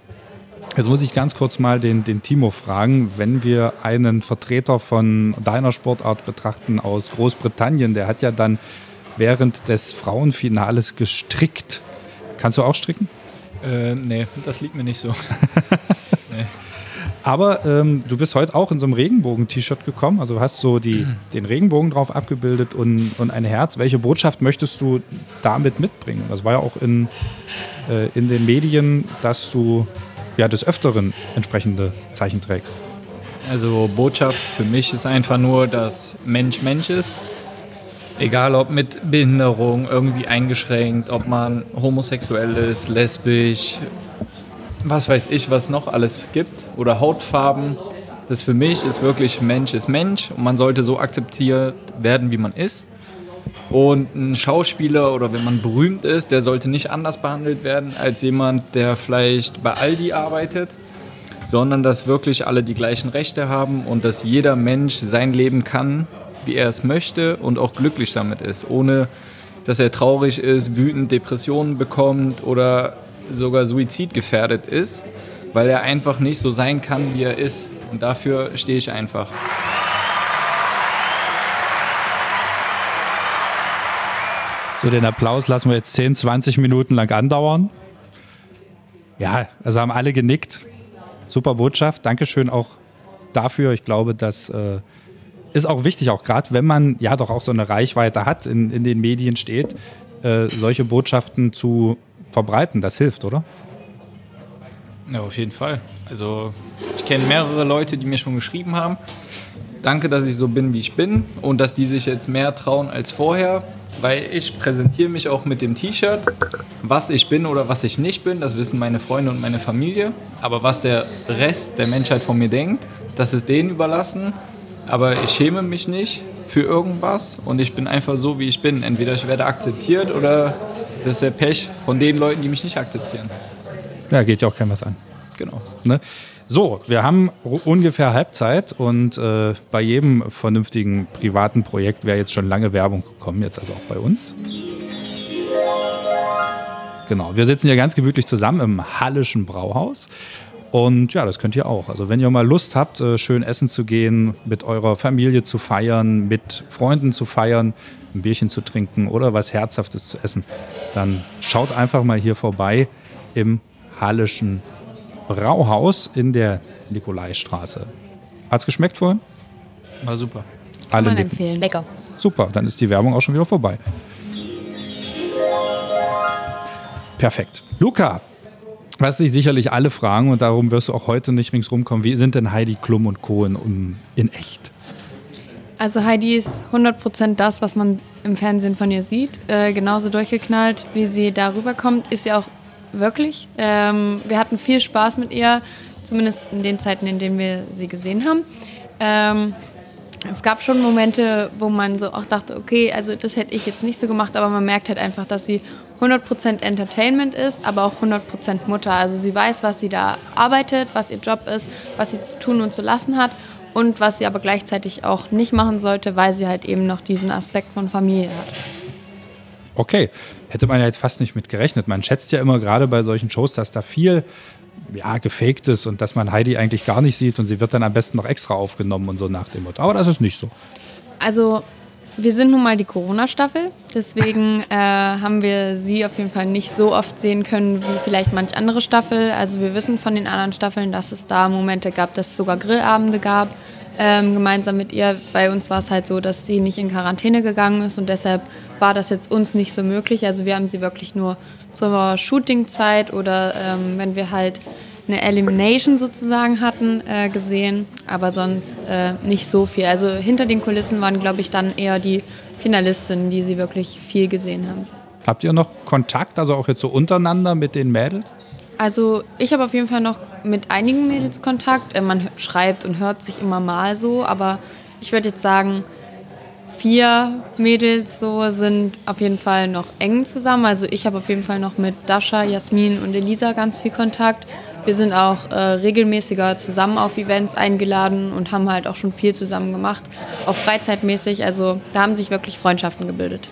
Jetzt muss ich ganz kurz mal den, den Timo fragen, wenn wir einen Vertreter von deiner Sportart betrachten aus Großbritannien, der hat ja dann während des Frauenfinales gestrickt. Kannst du auch stricken? Äh, nee, das liegt mir nicht so. nee. Aber ähm, du bist heute auch in so einem Regenbogen-T-Shirt gekommen. Also hast so die, den Regenbogen drauf abgebildet und, und ein Herz. Welche Botschaft möchtest du damit mitbringen? Das war ja auch in, äh, in den Medien, dass du ja des Öfteren entsprechende Zeichen trägst. Also Botschaft für mich ist einfach nur, dass Mensch Mensch ist. Egal ob mit Behinderung, irgendwie eingeschränkt, ob man homosexuell ist, lesbisch, was weiß ich, was noch alles gibt oder Hautfarben. Das für mich ist wirklich Mensch ist Mensch und man sollte so akzeptiert werden, wie man ist. Und ein Schauspieler oder wenn man berühmt ist, der sollte nicht anders behandelt werden als jemand, der vielleicht bei Aldi arbeitet, sondern dass wirklich alle die gleichen Rechte haben und dass jeder Mensch sein Leben kann, wie er es möchte und auch glücklich damit ist, ohne dass er traurig ist, wütend Depressionen bekommt oder sogar suizidgefährdet ist, weil er einfach nicht so sein kann, wie er ist. Und dafür stehe ich einfach. So, den Applaus lassen wir jetzt 10, 20 Minuten lang andauern. Ja, also haben alle genickt. Super Botschaft. Dankeschön auch dafür. Ich glaube, das äh, ist auch wichtig, auch gerade wenn man ja doch auch so eine Reichweite hat, in, in den Medien steht, äh, solche Botschaften zu verbreiten. Das hilft, oder? Ja, auf jeden Fall. Also ich kenne mehrere Leute, die mir schon geschrieben haben. Danke, dass ich so bin, wie ich bin und dass die sich jetzt mehr trauen als vorher weil ich präsentiere mich auch mit dem T-Shirt. Was ich bin oder was ich nicht bin, das wissen meine Freunde und meine Familie. Aber was der Rest der Menschheit von mir denkt, das ist denen überlassen. Aber ich schäme mich nicht für irgendwas und ich bin einfach so, wie ich bin. Entweder ich werde akzeptiert oder das ist der Pech von den Leuten, die mich nicht akzeptieren. Ja, geht ja auch kein was an. Genau. Ne? So, wir haben ungefähr Halbzeit und äh, bei jedem vernünftigen privaten Projekt wäre jetzt schon lange Werbung gekommen, jetzt also auch bei uns. Genau, wir sitzen hier ganz gemütlich zusammen im Hallischen Brauhaus. Und ja, das könnt ihr auch. Also wenn ihr mal Lust habt, äh, schön essen zu gehen, mit eurer Familie zu feiern, mit Freunden zu feiern, ein Bierchen zu trinken oder was Herzhaftes zu essen, dann schaut einfach mal hier vorbei im Hallischen Brauhaus. In der Nikolaistraße. Hat's geschmeckt vorhin? War super. Kann Alle man nicken. empfehlen. Lecker. Super, dann ist die Werbung auch schon wieder vorbei. Perfekt. Luca, was sich sicherlich alle fragen und darum wirst du auch heute nicht ringsrum kommen, wie sind denn Heidi Klum und Co. in, in echt? Also Heidi ist 100% das, was man im Fernsehen von ihr sieht. Äh, genauso durchgeknallt, wie sie darüber kommt, ist sie auch wirklich. Ähm, wir hatten viel Spaß mit ihr, zumindest in den Zeiten, in denen wir sie gesehen haben. Ähm, es gab schon Momente, wo man so auch dachte, okay, also das hätte ich jetzt nicht so gemacht, aber man merkt halt einfach, dass sie 100% Entertainment ist, aber auch 100% Mutter. Also sie weiß, was sie da arbeitet, was ihr Job ist, was sie zu tun und zu lassen hat und was sie aber gleichzeitig auch nicht machen sollte, weil sie halt eben noch diesen Aspekt von Familie hat. Okay, hätte man ja jetzt fast nicht mit gerechnet. Man schätzt ja immer gerade bei solchen Shows, dass da viel ja, gefaked ist und dass man Heidi eigentlich gar nicht sieht und sie wird dann am besten noch extra aufgenommen und so nach dem Motto. Aber das ist nicht so. Also wir sind nun mal die Corona-Staffel, deswegen äh, haben wir sie auf jeden Fall nicht so oft sehen können wie vielleicht manch andere Staffel. Also wir wissen von den anderen Staffeln, dass es da Momente gab, dass es sogar Grillabende gab, ähm, gemeinsam mit ihr. Bei uns war es halt so, dass sie nicht in Quarantäne gegangen ist und deshalb war das jetzt uns nicht so möglich. Also wir haben sie wirklich nur zur Shootingzeit oder ähm, wenn wir halt eine Elimination sozusagen hatten, äh, gesehen, aber sonst äh, nicht so viel. Also hinter den Kulissen waren, glaube ich, dann eher die Finalistinnen, die sie wirklich viel gesehen haben. Habt ihr noch Kontakt, also auch jetzt so untereinander mit den Mädels? Also ich habe auf jeden Fall noch mit einigen Mädels Kontakt. Äh, man schreibt und hört sich immer mal so, aber ich würde jetzt sagen, vier Mädels so sind auf jeden Fall noch eng zusammen. Also ich habe auf jeden Fall noch mit Dasha, Jasmin und Elisa ganz viel Kontakt. Wir sind auch äh, regelmäßiger zusammen auf Events eingeladen und haben halt auch schon viel zusammen gemacht, auch freizeitmäßig. Also da haben sich wirklich Freundschaften gebildet.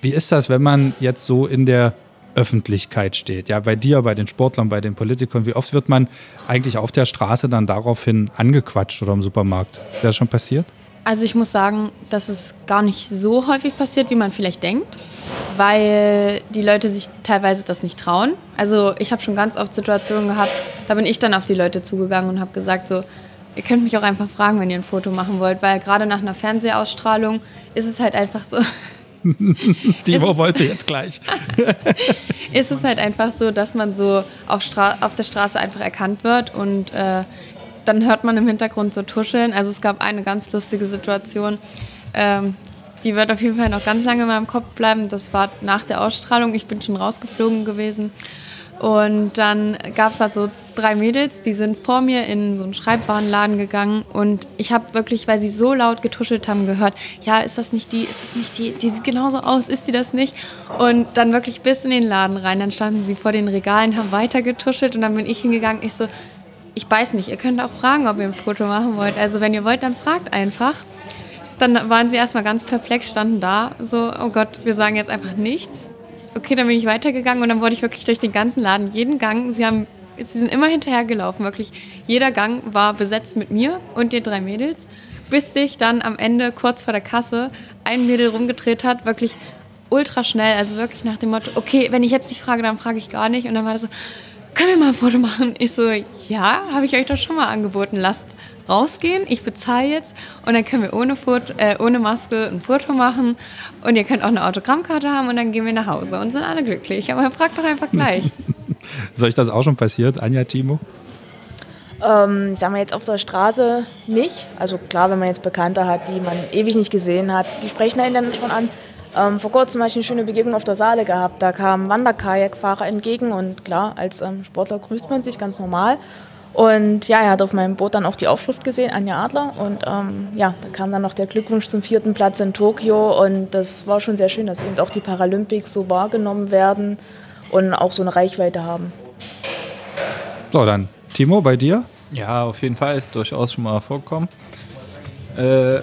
Wie ist das, wenn man jetzt so in der Öffentlichkeit steht? Ja, bei dir, bei den Sportlern, bei den Politikern. Wie oft wird man eigentlich auf der Straße dann daraufhin angequatscht oder im Supermarkt? Ist das schon passiert? Also ich muss sagen, dass es gar nicht so häufig passiert, wie man vielleicht denkt, weil die Leute sich teilweise das nicht trauen. Also ich habe schon ganz oft Situationen gehabt, da bin ich dann auf die Leute zugegangen und habe gesagt so, ihr könnt mich auch einfach fragen, wenn ihr ein Foto machen wollt, weil gerade nach einer Fernsehausstrahlung ist es halt einfach so, Timo wollte jetzt gleich. ist es halt einfach so, dass man so auf, Stra auf der Straße einfach erkannt wird und äh, dann hört man im Hintergrund so tuscheln. Also es gab eine ganz lustige Situation. Ähm, die wird auf jeden Fall noch ganz lange in meinem Kopf bleiben. Das war nach der Ausstrahlung. Ich bin schon rausgeflogen gewesen. Und dann gab es da so drei Mädels, die sind vor mir in so einen Schreibwarenladen gegangen und ich habe wirklich, weil sie so laut getuschelt haben, gehört, ja, ist das nicht die, ist das nicht die, die sieht genauso aus, ist sie das nicht? Und dann wirklich bis in den Laden rein, dann standen sie vor den Regalen, haben weiter getuschelt und dann bin ich hingegangen, ich so, ich weiß nicht, ihr könnt auch fragen, ob ihr ein Foto machen wollt. Also wenn ihr wollt, dann fragt einfach. Dann waren sie erstmal ganz perplex, standen da, so, oh Gott, wir sagen jetzt einfach nichts. Okay, dann bin ich weitergegangen und dann wurde ich wirklich durch den ganzen Laden, jeden Gang, sie haben, sie sind immer hinterhergelaufen, wirklich. Jeder Gang war besetzt mit mir und den drei Mädels, bis sich dann am Ende, kurz vor der Kasse, ein Mädel rumgedreht hat, wirklich ultra schnell, also wirklich nach dem Motto, okay, wenn ich jetzt nicht frage, dann frage ich gar nicht. Und dann war das so, können wir mal ein Foto machen? Ich so, ja, habe ich euch doch schon mal angeboten. Lasst rausgehen, ich bezahle jetzt und dann können wir ohne, Foto, äh, ohne Maske ein Foto machen und ihr könnt auch eine Autogrammkarte haben und dann gehen wir nach Hause und sind alle glücklich. Aber fragt doch einfach gleich. Ist euch das auch schon passiert, Anja, Timo? Ähm, sagen wir jetzt auf der Straße nicht. Also klar, wenn man jetzt Bekannte hat, die man ewig nicht gesehen hat, die sprechen einen dann schon an. Ähm, vor kurzem habe ich eine schöne Begegnung auf der Saale gehabt. Da kamen Wanderkajakfahrer entgegen und klar, als ähm, Sportler grüßt man sich ganz normal. Und ja, er hat auf meinem Boot dann auch die Aufschrift gesehen, Anja Adler. Und ähm, ja, da kam dann noch der Glückwunsch zum vierten Platz in Tokio. Und das war schon sehr schön, dass eben auch die Paralympics so wahrgenommen werden und auch so eine Reichweite haben. So, dann Timo, bei dir? Ja, auf jeden Fall ist durchaus schon mal vorgekommen. Äh,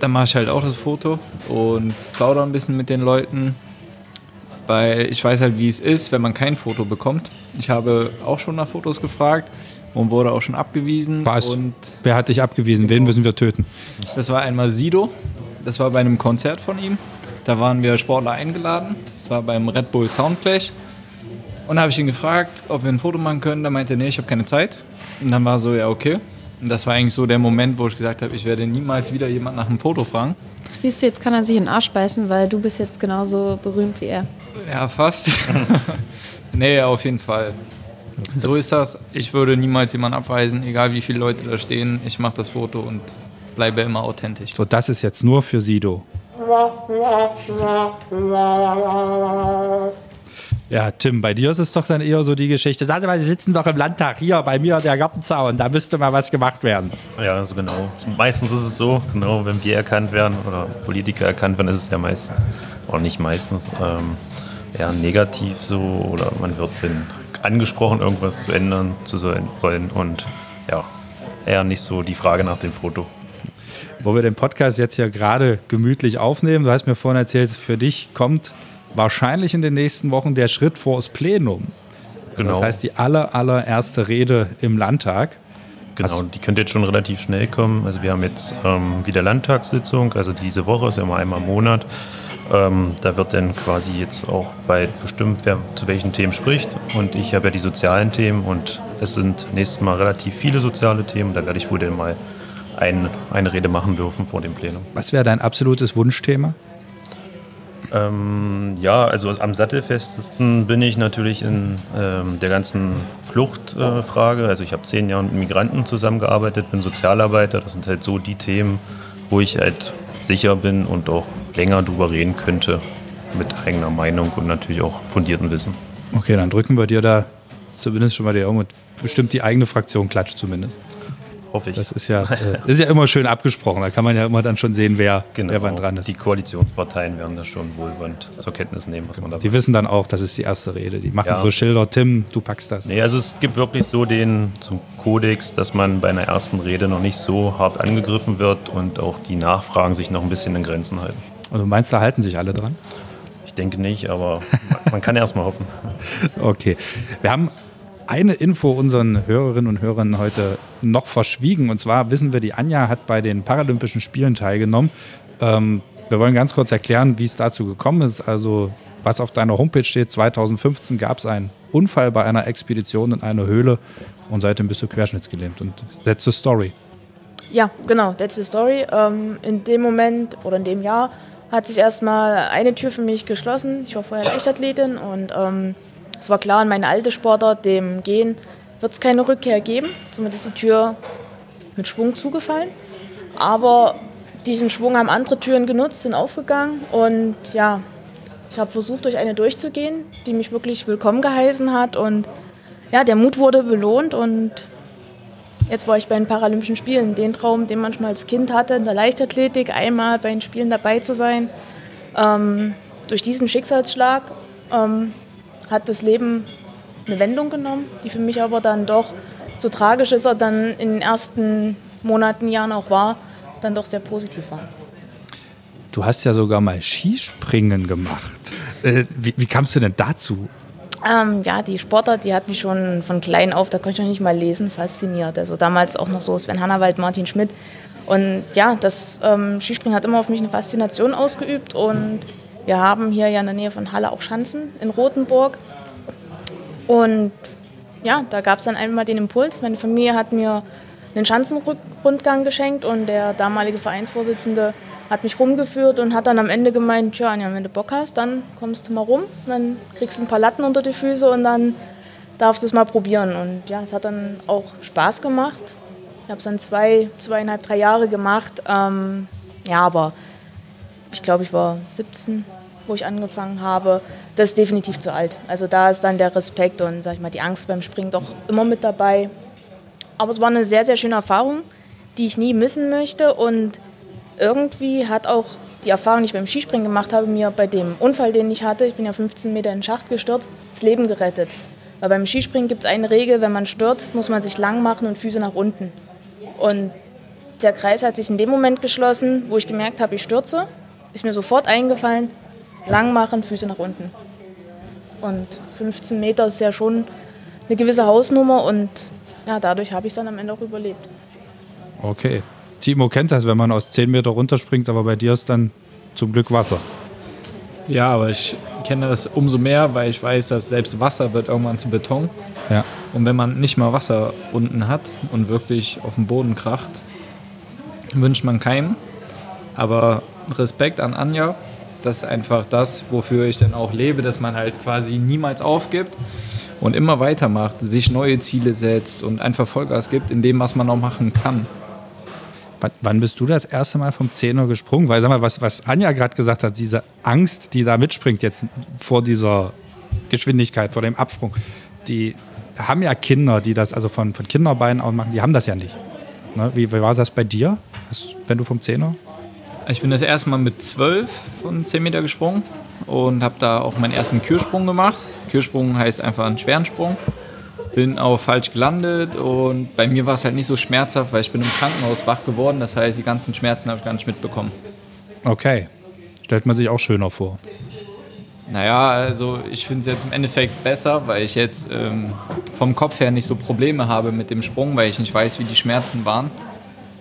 dann mache ich halt auch das Foto und plaudere ein bisschen mit den Leuten, weil ich weiß halt, wie es ist, wenn man kein Foto bekommt. Ich habe auch schon nach Fotos gefragt und wurde auch schon abgewiesen. Was? Und Wer hat dich abgewiesen? Wen müssen wir töten? das war einmal Sido, das war bei einem Konzert von ihm. Da waren wir Sportler eingeladen. Das war beim Red Bull Soundclash. Und da habe ich ihn gefragt, ob wir ein Foto machen können. Da meinte er, nee, ich habe keine Zeit. Und dann war so, ja, okay. Und das war eigentlich so der Moment, wo ich gesagt habe, ich werde niemals wieder jemand nach einem Foto fragen. Siehst du, jetzt kann er sich in den Arsch beißen, weil du bist jetzt genauso berühmt wie er. Ja, fast. nee, auf jeden Fall. So ist das. Ich würde niemals jemanden abweisen, egal wie viele Leute da stehen. Ich mache das Foto und bleibe immer authentisch. So, das ist jetzt nur für Sido. Ja, Tim, bei dir ist es doch dann eher so die Geschichte. Sag mal, Sie sitzen doch im Landtag hier bei mir der Gartenzaun, da müsste mal was gemacht werden. Ja, also genau. Meistens ist es so, genau, wenn wir erkannt werden oder Politiker erkannt werden, ist es ja meistens, oder nicht meistens, ähm, eher negativ so oder man wird dann angesprochen, irgendwas zu ändern zu sollen wollen und ja, eher nicht so die Frage nach dem Foto. Wo wir den Podcast jetzt hier gerade gemütlich aufnehmen, du hast mir vorhin erzählt, für dich kommt wahrscheinlich in den nächsten Wochen der Schritt vors Plenum. Genau. Das heißt, die aller, allererste Rede im Landtag. Genau, die könnte jetzt schon relativ schnell kommen. Also wir haben jetzt ähm, wieder Landtagssitzung, also diese Woche ist ja immer einmal im Monat. Ähm, da wird dann quasi jetzt auch bald bestimmt, wer zu welchen Themen spricht. Und ich habe ja die sozialen Themen und es sind nächstes Mal relativ viele soziale Themen. Da werde ich wohl dann mal ein, eine Rede machen dürfen vor dem Plenum. Was wäre dein absolutes Wunschthema? Ähm, ja, also am sattelfestesten bin ich natürlich in ähm, der ganzen Fluchtfrage. also ich habe zehn Jahre mit Migranten zusammengearbeitet, bin Sozialarbeiter. Das sind halt so die Themen, wo ich halt sicher bin und auch länger drüber reden könnte mit eigener Meinung und natürlich auch fundierten Wissen. Okay, dann drücken wir dir da zumindest schon mal die Augen und bestimmt die eigene Fraktion klatscht zumindest. Hoffe ich. Das ist ja, äh, ist ja immer schön abgesprochen. Da kann man ja immer dann schon sehen, wer, genau. wer wann dran ist. Die Koalitionsparteien werden das schon wohlwollend zur Kenntnis nehmen, was man da Die wissen dann auch, das ist die erste Rede. Die machen Ja. so Schilder, Tim, du packst das. Nee, also es gibt wirklich so den zum Kodex, dass man bei einer ersten Rede noch nicht so hart angegriffen wird und auch die Nachfragen sich noch ein bisschen in Grenzen halten. Und du meinst, da halten sich alle dran? Ich denke nicht, aber man kann erst mal hoffen. Okay. Wir haben eine Info unseren Hörerinnen und Hörern heute noch verschwiegen. Und zwar wissen wir, die Anja hat bei den Paralympischen Spielen teilgenommen. Ähm, wir wollen ganz kurz erklären, wie es dazu gekommen ist. Also, was auf deiner Homepage steht, 2015 gab es einen Unfall bei einer Expedition in einer Höhle und seitdem bist du querschnittsgelähmt. Und that's the story. Ja, genau, that's the story. Ähm, in dem Moment oder in dem Jahr hat sich erstmal eine Tür für mich geschlossen. Ich war vorher Leichtathletin und ähm, es war klar, in meine alte Sportart, dem Gehen, wird es keine Rückkehr geben. Somit ist die Tür mit Schwung zugefallen. Aber diesen Schwung haben andere Türen genutzt, sind aufgegangen und ja, ich habe versucht, durch eine durchzugehen, die mich wirklich willkommen geheißen hat und ja, der Mut wurde belohnt und Jetzt war ich bei den Paralympischen Spielen. Den Traum, den man schon als Kind hatte, in der Leichtathletik, einmal bei den Spielen dabei zu sein. Ähm, durch diesen Schicksalsschlag ähm, hat das Leben eine Wendung genommen, die für mich aber dann doch, so tragisch es er dann in den ersten Monaten, Jahren auch war, dann doch sehr positiv war. Du hast ja sogar mal Skispringen gemacht. Äh, wie, wie kamst du denn dazu? Ähm, ja, die Sportart, die hat mich schon von klein auf, da konnte ich noch nicht mal lesen, fasziniert. Also damals auch noch so Sven Hannawald, Martin Schmidt. Und ja, das ähm, Skispringen hat immer auf mich eine Faszination ausgeübt. Und wir haben hier ja in der Nähe von Halle auch Schanzen in Rothenburg. Und ja, da gab es dann einmal den Impuls. Meine Familie hat mir einen Schanzenrundgang geschenkt und der damalige Vereinsvorsitzende hat mich rumgeführt und hat dann am Ende gemeint, ja, Anja, wenn du Bock hast, dann kommst du mal rum, dann kriegst du ein paar Latten unter die Füße und dann darfst du es mal probieren. Und ja, es hat dann auch Spaß gemacht. Ich habe es dann zwei, zweieinhalb, drei Jahre gemacht. Ähm, ja, aber ich glaube, ich war 17, wo ich angefangen habe. Das ist definitiv zu alt. Also da ist dann der Respekt und sag ich mal, die Angst beim Springen doch immer mit dabei. Aber es war eine sehr, sehr schöne Erfahrung, die ich nie missen möchte. Und irgendwie hat auch die Erfahrung, die ich beim Skispringen gemacht habe, mir bei dem Unfall, den ich hatte, ich bin ja 15 Meter in den Schacht gestürzt, das Leben gerettet. Weil beim Skispringen gibt es eine Regel, wenn man stürzt, muss man sich lang machen und Füße nach unten. Und der Kreis hat sich in dem Moment geschlossen, wo ich gemerkt habe, ich stürze. Ist mir sofort eingefallen, lang machen, Füße nach unten. Und 15 Meter ist ja schon eine gewisse Hausnummer und ja, dadurch habe ich es dann am Ende auch überlebt. Okay. Timo kennt das, wenn man aus 10 Meter runterspringt, aber bei dir ist dann zum Glück Wasser. Ja, aber ich kenne das umso mehr, weil ich weiß, dass selbst Wasser wird irgendwann zu Beton. Ja. Und wenn man nicht mal Wasser unten hat und wirklich auf dem Boden kracht, wünscht man keinem. Aber Respekt an Anja, das ist einfach das, wofür ich dann auch lebe, dass man halt quasi niemals aufgibt und immer weitermacht, sich neue Ziele setzt und einfach Vollgas gibt in dem, was man auch machen kann. W wann bist du das erste Mal vom Zehner gesprungen? Weil sag mal, was, was Anja gerade gesagt hat, diese Angst, die da mitspringt jetzt vor dieser Geschwindigkeit, vor dem Absprung, die haben ja Kinder, die das also von, von Kinderbeinen aus machen, die haben das ja nicht. Ne? Wie, wie war das bei dir, wenn du vom Zehner? Ich bin das erste Mal mit 12 von 10 Meter gesprungen und habe da auch meinen ersten Kürsprung gemacht. Kürsprung heißt einfach einen schweren Sprung. Bin auch falsch gelandet und bei mir war es halt nicht so schmerzhaft, weil ich bin im Krankenhaus wach geworden. Das heißt, die ganzen Schmerzen habe ich gar nicht mitbekommen. Okay. Stellt man sich auch schöner vor. Naja, also ich finde es jetzt im Endeffekt besser, weil ich jetzt ähm, vom Kopf her nicht so Probleme habe mit dem Sprung, weil ich nicht weiß, wie die Schmerzen waren.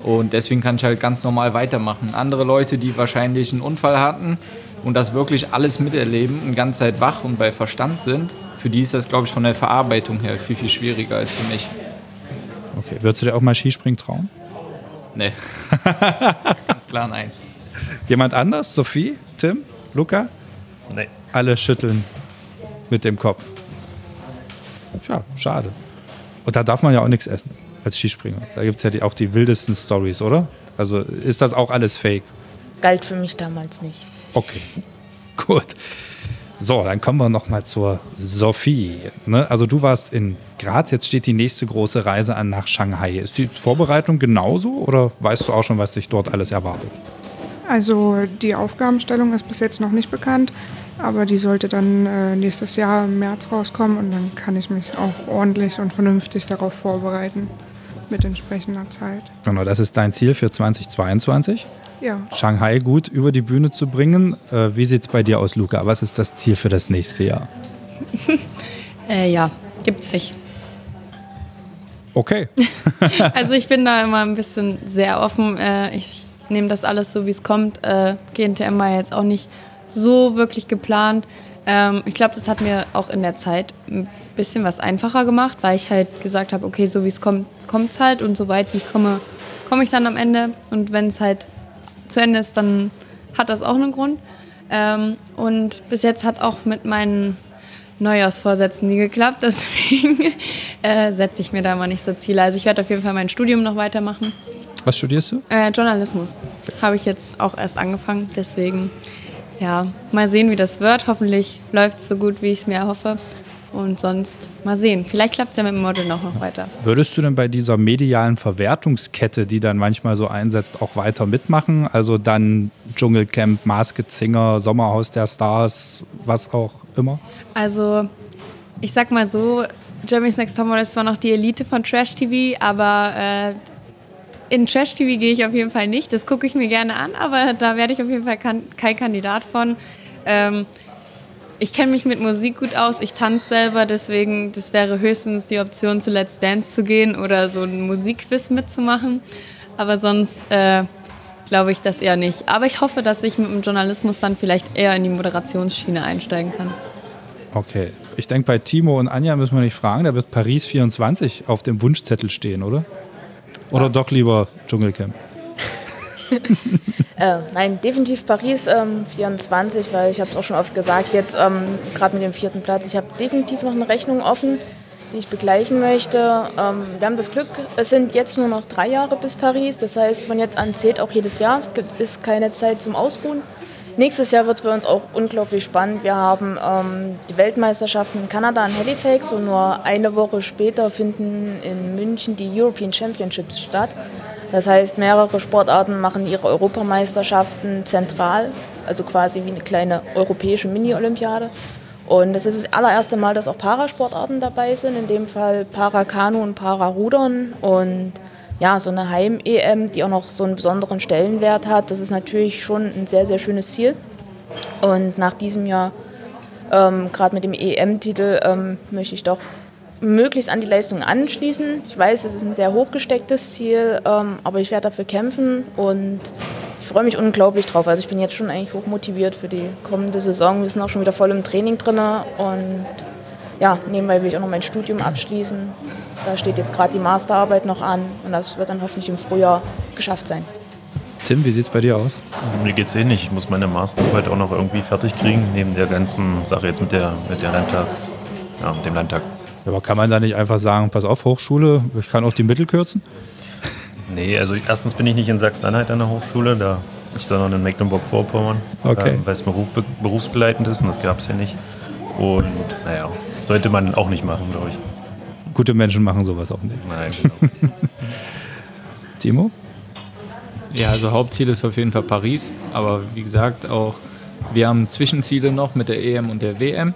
Und deswegen kann ich halt ganz normal weitermachen. Andere Leute, die wahrscheinlich einen Unfall hatten und das wirklich alles miterleben und ganze Zeit wach und bei Verstand sind, für die ist das, glaube ich, von der Verarbeitung her viel, viel schwieriger als für mich. Okay, würdest du dir auch mal Skispringen trauen? Nee. ganz klar nein. Jemand anders? Sophie? Tim? Luca? Nee. Alle schütteln mit dem Kopf. Ja, schade. Und da darf man ja auch nichts essen als Skispringer. Da gibt es ja die, auch die wildesten Stories, oder? Also ist das auch alles fake? Galt für mich damals nicht. Okay, gut. So, dann kommen wir noch mal zur Sophie. Ne? Also du warst in Graz, jetzt steht die nächste große Reise an nach Shanghai. Ist die Vorbereitung genauso oder weißt du auch schon, was dich dort alles erwartet? Also die Aufgabenstellung ist bis jetzt noch nicht bekannt, aber die sollte dann äh, nächstes Jahr im März rauskommen und dann kann ich mich auch ordentlich und vernünftig darauf vorbereiten mit entsprechender Zeit. Genau, das ist dein Ziel für 2022? Ja. Shanghai gut über die Bühne zu bringen. Äh, wie sieht es bei dir aus, Luca? Was ist das Ziel für das nächste Jahr? Äh, ja, gibt's nicht. Okay. Also ich bin da immer ein bisschen sehr offen. Äh, ich nehme das alles so, wie es kommt. Äh, GNTM war jetzt auch nicht so wirklich geplant. Ähm, ich glaube, das hat mir auch in der Zeit bisschen was einfacher gemacht, weil ich halt gesagt habe, okay, so wie es kommt, kommt es halt und so weit wie ich komme, komme ich dann am Ende. Und wenn es halt zu Ende ist, dann hat das auch einen Grund. Ähm, und bis jetzt hat auch mit meinen Neujahrsvorsätzen nie geklappt, deswegen äh, setze ich mir da immer nicht so Ziele. Also ich werde auf jeden Fall mein Studium noch weitermachen. Was studierst du? Äh, Journalismus habe ich jetzt auch erst angefangen, deswegen ja, mal sehen, wie das wird. Hoffentlich läuft es so gut, wie ich es mir erhoffe. Und sonst mal sehen. Vielleicht klappt es ja mit dem Model noch, noch weiter. Würdest du denn bei dieser medialen Verwertungskette, die dann manchmal so einsetzt, auch weiter mitmachen? Also dann Dschungelcamp, Masked Singer, Sommerhaus der Stars, was auch immer? Also, ich sag mal so, Jeremy's Next Topmodel ist zwar noch die Elite von Trash TV, aber äh, in Trash TV gehe ich auf jeden Fall nicht. Das gucke ich mir gerne an, aber da werde ich auf jeden Fall kein Kandidat von. Ähm, ich kenne mich mit Musik gut aus, ich tanze selber, deswegen das wäre höchstens die Option zu Let's Dance zu gehen oder so ein Musikquiz mitzumachen. Aber sonst äh, glaube ich das eher nicht. Aber ich hoffe, dass ich mit dem Journalismus dann vielleicht eher in die Moderationsschiene einsteigen kann. Okay. Ich denke, bei Timo und Anja müssen wir nicht fragen. Da wird Paris 24 auf dem Wunschzettel stehen, oder? Oder doch lieber Dschungelcamp? Äh, nein, definitiv Paris ähm, 24, weil ich habe es auch schon oft gesagt, jetzt ähm, gerade mit dem vierten Platz, ich habe definitiv noch eine Rechnung offen, die ich begleichen möchte. Ähm, wir haben das Glück, es sind jetzt nur noch drei Jahre bis Paris, das heißt von jetzt an zählt auch jedes Jahr, es ist keine Zeit zum Ausruhen. Nächstes Jahr wird es bei uns auch unglaublich spannend. Wir haben ähm, die Weltmeisterschaften in Kanada in Halifax und nur eine Woche später finden in München die European Championships statt. Das heißt, mehrere Sportarten machen ihre Europameisterschaften zentral, also quasi wie eine kleine europäische Mini-Olympiade. Und es ist das allererste Mal, dass auch Parasportarten dabei sind, in dem Fall Parakanu und Pararudern. Und ja, so eine Heim-EM, die auch noch so einen besonderen Stellenwert hat, das ist natürlich schon ein sehr, sehr schönes Ziel. Und nach diesem Jahr, ähm, gerade mit dem EM-Titel, ähm, möchte ich doch möglichst an die Leistung anschließen. Ich weiß, es ist ein sehr hochgestecktes Ziel, ähm, aber ich werde dafür kämpfen und ich freue mich unglaublich drauf. Also ich bin jetzt schon eigentlich hoch motiviert für die kommende Saison. Wir sind auch schon wieder voll im Training drin und ja, nebenbei will ich auch noch mein Studium abschließen. Da steht jetzt gerade die Masterarbeit noch an und das wird dann hoffentlich im Frühjahr geschafft sein. Tim, wie sieht es bei dir aus? Mir geht's eh nicht. Ich muss meine Masterarbeit auch noch irgendwie fertig kriegen, neben der ganzen Sache jetzt mit der, mit der Landtags, ja, mit dem Landtag. Aber kann man da nicht einfach sagen, pass auf, Hochschule, ich kann auch die Mittel kürzen? Nee, also erstens bin ich nicht in Sachsen-Anhalt an der Hochschule, da ich sondern in Mecklenburg-Vorpommern, Okay. ähm, weil es beruf, berufsbegleitend ist und das gab es hier nicht. Und naja, sollte man auch nicht machen, glaube ich. Gute Menschen machen sowas auch nicht. Nein, genau. Timo? Ja, also Hauptziel ist auf jeden Fall Paris, aber wie gesagt auch, wir haben Zwischenziele noch mit der EM und der WM.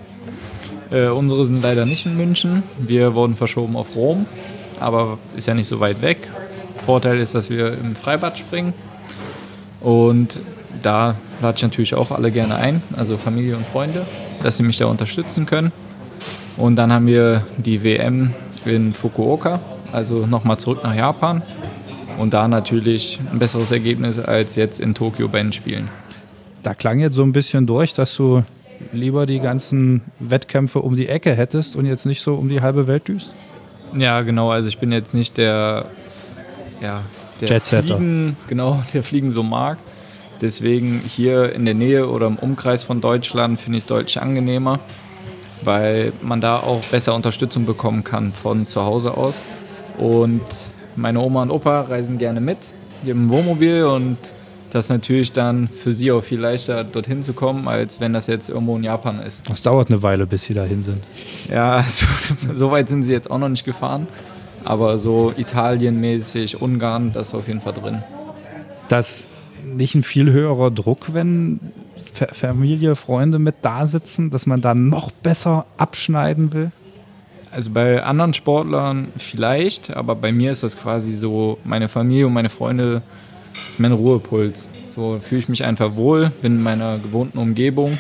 Äh, unsere sind leider nicht in München, wir wurden verschoben auf Rom, aber ist ja nicht so weit weg. Vorteil ist, dass wir im Freibad springen und da lade ich natürlich auch alle gerne ein, also Familie und Freunde, dass sie mich da unterstützen können. Und dann haben wir die WM in Fukuoka, also nochmal zurück nach Japan und da natürlich ein besseres Ergebnis als jetzt in Tokio bei den Spielen. Da klang jetzt so ein bisschen durch, dass du lieber die ganzen Wettkämpfe um die Ecke hättest und jetzt nicht so um die halbe Welt düst? Ja, genau, also ich bin jetzt nicht der, ja, der Jetsetter. Fliegen, genau, der Fliegen so mag. Deswegen hier in der Nähe oder im Umkreis von Deutschland finde ich es deutlich angenehmer, weil man da auch besser Unterstützung bekommen kann von zu Hause aus. Und meine Oma und Opa reisen gerne mit, die haben ein Wohnmobil und das ist natürlich dann für sie auch viel leichter, dorthin zu kommen, als wenn das jetzt irgendwo in Japan ist. Das dauert eine Weile, bis sie dahin sind. Ja, so, so weit sind sie jetzt auch noch nicht gefahren. Aber so Italien-mäßig, Ungarn, das ist auf jeden Fall drin. Ist das nicht ein viel höherer Druck, wenn Fa- Familie, Freunde mit da sitzen, dass man da noch besser abschneiden will? Also bei anderen Sportlern vielleicht, aber bei mir ist das quasi so, meine Familie und meine Freunde ist mein Ruhepuls. So fühle ich mich einfach wohl, bin in meiner gewohnten Umgebung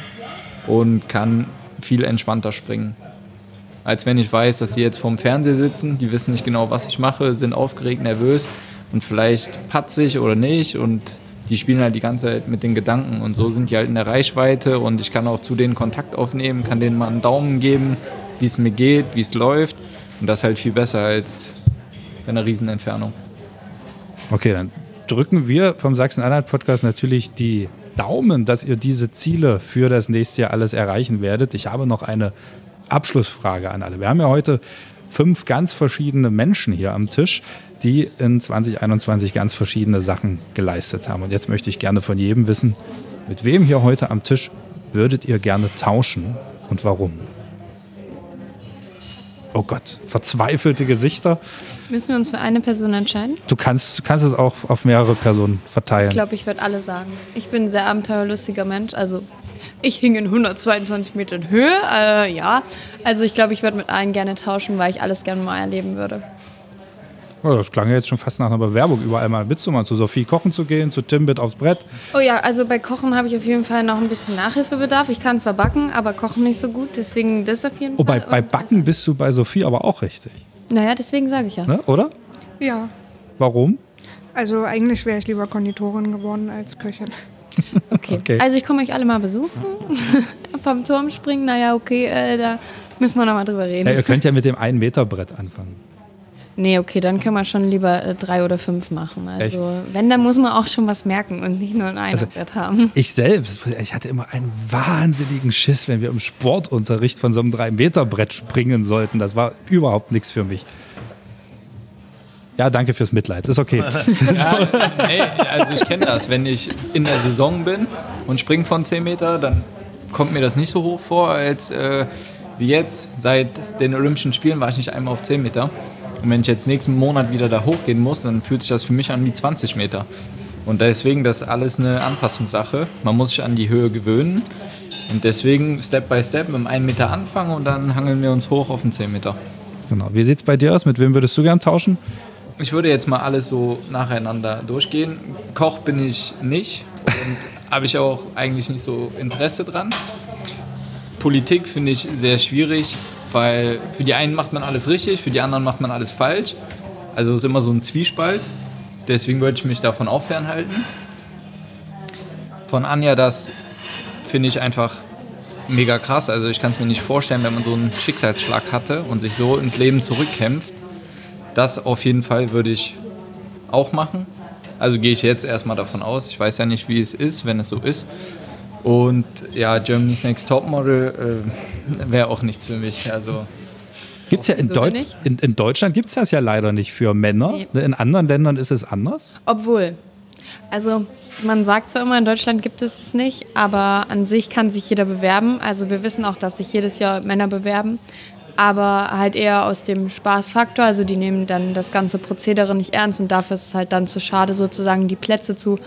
und kann viel entspannter springen. Als wenn ich weiß, dass sie jetzt vorm Fernseher sitzen, die wissen nicht genau, was ich mache, sind aufgeregt, nervös und vielleicht patzig oder nicht und die spielen halt die ganze Zeit mit den Gedanken und so sind die halt in der Reichweite und ich kann auch zu denen Kontakt aufnehmen, kann denen mal einen Daumen geben, wie es mir geht, wie es läuft und das halt viel besser als bei einer Riesenentfernung. Okay, dann drücken wir vom Sachsen-Anhalt-Podcast natürlich die Daumen, dass ihr diese Ziele für das nächste Jahr alles erreichen werdet. Ich habe noch eine Abschlussfrage an alle. Wir haben ja heute fünf ganz verschiedene Menschen hier am Tisch, die in 2021 ganz verschiedene Sachen geleistet haben. Und jetzt möchte ich gerne von jedem wissen, mit wem hier heute am Tisch würdet ihr gerne tauschen und warum? Oh Gott, verzweifelte Gesichter. Müssen wir uns für eine Person entscheiden? Du kannst, du kannst es auch auf mehrere Personen verteilen. Ich glaube, ich würde alle sagen. Ich bin ein sehr abenteuerlustiger Mensch. Also ich hing in 122 Metern Höhe. Äh, ja. Also ich glaube, ich würde mit allen gerne tauschen, weil ich alles gerne mal erleben würde. Oh, das klang ja jetzt schon fast nach einer Bewerbung, überall mal mitzumachen, zu Sophie kochen zu gehen, zu Timbit aufs Brett. Oh ja, also bei Kochen habe ich auf jeden Fall noch ein bisschen Nachhilfebedarf. Ich kann zwar backen, aber kochen nicht so gut. Deswegen das auf jeden Oh, bei, Fall. bei Backen bist du bei Sophie aber auch richtig, Naja, deswegen sage ich ja. ne? oder? Ja, Warum? also eigentlich wäre ich lieber Konditorin geworden als Köchin. Okay. Okay. Also ich komme euch alle mal besuchen. Vom Turm springen, naja, okay, äh, da müssen wir nochmal drüber reden. Ja, ihr könnt ja mit dem 1-Meter-Brett anfangen. Nee, okay, dann können wir schon lieber äh, drei oder fünf machen. Also Echt? wenn, dann muss man auch schon was merken und nicht nur ein Also- Einerbrett haben. Ich selbst, ich hatte immer einen wahnsinnigen Schiss, wenn wir im Sportunterricht von so einem 3-Meter-Brett springen sollten. Das war überhaupt nichts für mich. Ja, danke fürs Mitleid. Ist okay. Ja, nee, also ich kenne das. Wenn ich in der Saison bin und springe von 10 Meter, dann kommt mir das nicht so hoch vor, als äh, wie jetzt. Seit den Olympischen Spielen war ich nicht einmal auf 10 Meter. Und wenn ich jetzt nächsten Monat wieder da hochgehen muss, dann fühlt sich das für mich an wie 20 Meter. Und deswegen, das ist alles eine Anpassungssache. Man muss sich an die Höhe gewöhnen. Und deswegen Step by Step mit einem 1 Meter anfangen und dann hangeln wir uns hoch auf den 10 Meter. Genau. Wie sieht es bei dir aus? Mit wem würdest du gern tauschen? Ich würde jetzt mal alles so nacheinander durchgehen. Koch bin ich nicht und habe ich auch eigentlich nicht so Interesse dran. Politik finde ich sehr schwierig, weil für die einen macht man alles richtig, für die anderen macht man alles falsch. Also es ist immer so ein Zwiespalt. Deswegen wollte ich mich davon auch fernhalten. Von Anja, das finde ich einfach mega krass. Also ich kann es mir nicht vorstellen, wenn man so einen Schicksalsschlag hatte und sich so ins Leben zurückkämpft. Das auf jeden Fall würde ich auch machen. Also gehe ich jetzt erstmal davon aus. Ich weiß ja nicht, wie es ist, wenn es so ist. Und ja, Germany's Next Topmodel äh, wäre auch nichts für mich. Also Gibt's ja in, Wieso Deut in, in Deutschland gibt es das ja leider nicht für Männer. Nee. In anderen Ländern ist es anders. Obwohl, also man sagt zwar immer, in Deutschland gibt es es nicht, aber an sich kann sich jeder bewerben. Also wir wissen auch, dass sich jedes Jahr Männer bewerben, aber halt eher aus dem Spaßfaktor. Also die nehmen dann das ganze Prozedere nicht ernst und dafür ist es halt dann zu schade, sozusagen die Plätze zu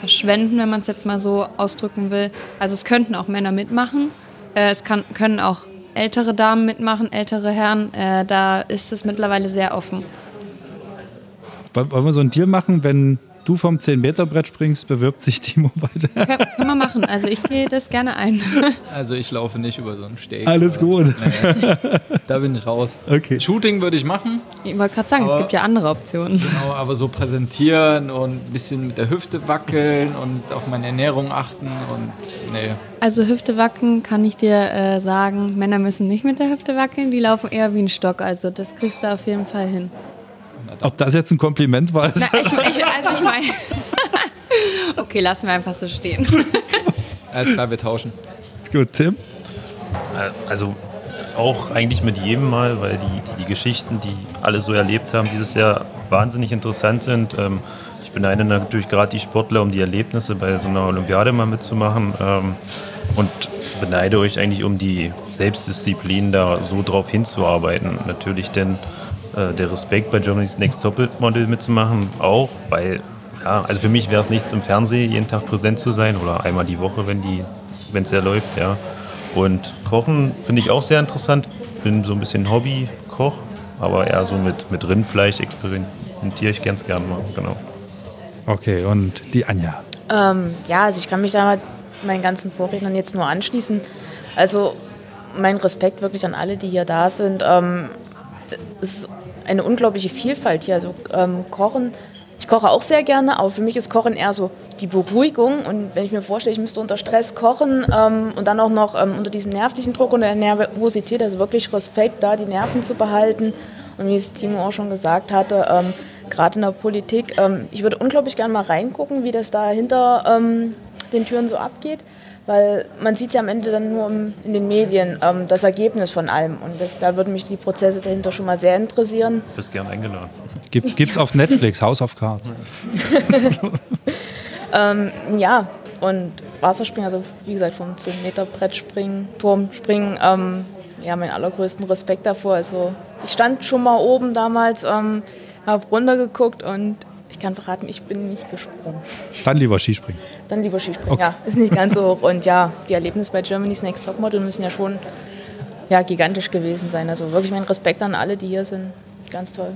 verschwenden, wenn man es jetzt mal so ausdrücken will. Also es könnten auch Männer mitmachen. Äh, es kann, können auch ältere Damen mitmachen, ältere Herren. Äh, da ist es mittlerweile sehr offen. Wollen wir so einen Deal machen, wenn du vom 10-Meter-Brett springst, bewirbt sich Timo weiter. Können, können wir machen. Also ich gehe das gerne ein. Also ich laufe nicht über so einen Steg. Alles gut. Nee, da bin ich raus. Okay. Shooting würde ich machen, Ich wollte gerade sagen, es gibt ja andere Optionen. genau, aber so präsentieren und ein bisschen mit der Hüfte wackeln und auf meine Ernährung achten und nee. Also Hüfte wackeln kann ich dir äh, sagen, Männer müssen nicht mit der Hüfte wackeln, die laufen eher wie ein Stock. Also das kriegst du auf jeden Fall hin. Ob das jetzt ein Kompliment war? Na, ich, ich, also ich meine... okay, lassen wir einfach so stehen. Alles klar, wir tauschen. Gut, Tim? Also auch eigentlich mit jedem Mal, weil die, die, die Geschichten, die alle so erlebt haben, dieses Jahr wahnsinnig interessant sind. Ähm, ich beneide natürlich gerade die Sportler, um die Erlebnisse bei so einer Olympiade mal mitzumachen. Ähm, und beneide euch eigentlich um die Selbstdisziplin, da so drauf hinzuarbeiten. Natürlich denn äh, der Respekt bei Germany's Next Top Model mitzumachen, auch, weil, ja, also für mich wäre es nichts im Fernsehen jeden Tag präsent zu sein oder einmal die Woche, wenn die, wenn es ja läuft, ja. Und Kochen finde ich auch sehr interessant. Bin so ein bisschen Hobbykoch, aber eher so mit, mit Rindfleisch experimentiere ich ganz gern mal, genau. Okay, und die Anja. Ähm, ja, also ich kann mich da meinen ganzen Vorrednern jetzt nur anschließen. Also mein Respekt wirklich an alle, die hier da sind. Ähm, es ist eine unglaubliche Vielfalt hier. Also ähm, Kochen, ich koche auch sehr gerne, aber für mich ist Kochen eher so die Beruhigung. Und wenn ich mir vorstelle, ich müsste unter Stress kochen ähm, und dann auch noch ähm, unter diesem nervlichen Druck und der Nervosität, also wirklich Respekt, da die Nerven zu behalten. Und wie es Timo auch schon gesagt hatte, ähm, gerade in der Politik, ähm, ich würde unglaublich gerne mal reingucken, wie das da hinter ähm, den Türen so abgeht. Weil man sieht ja am Ende dann nur in den Medien ähm, das Ergebnis von allem. Und das, da würden mich die Prozesse dahinter schon mal sehr interessieren. Bist gern eingeladen. Gibt, gibt's auf Netflix, House of Cards. Ähm, ja, und Wasserspringen, also wie gesagt, vom 10-Meter-Brett springen, Turm springen, ähm, ja, meinen allergrößten Respekt davor. Also ich stand schon mal oben damals, ähm, habe runtergeguckt und ich kann verraten, ich bin nicht gesprungen. Dann lieber Skispringen. Dann lieber Skispringen, Okay. ja, ist nicht ganz so hoch. Und ja, die Erlebnisse bei Germany's Next Topmodel müssen ja schon ja, gigantisch gewesen sein. Also wirklich mein Respekt an alle, die hier sind. Ganz toll.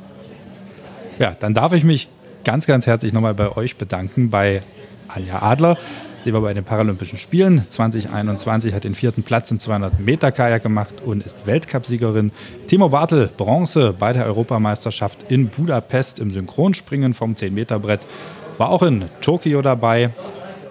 Ja, dann darf ich mich ganz, ganz herzlich nochmal bei euch bedanken, bei Anja Adler. Sie war bei den Paralympischen Spielen 2021, hat den vierten Platz im 200-Meter-Kajak gemacht und ist Weltcupsiegerin. Timo Bartel, Bronze bei der Europameisterschaft in Budapest im Synchronspringen vom 10-Meter-Brett, war auch in Tokio dabei.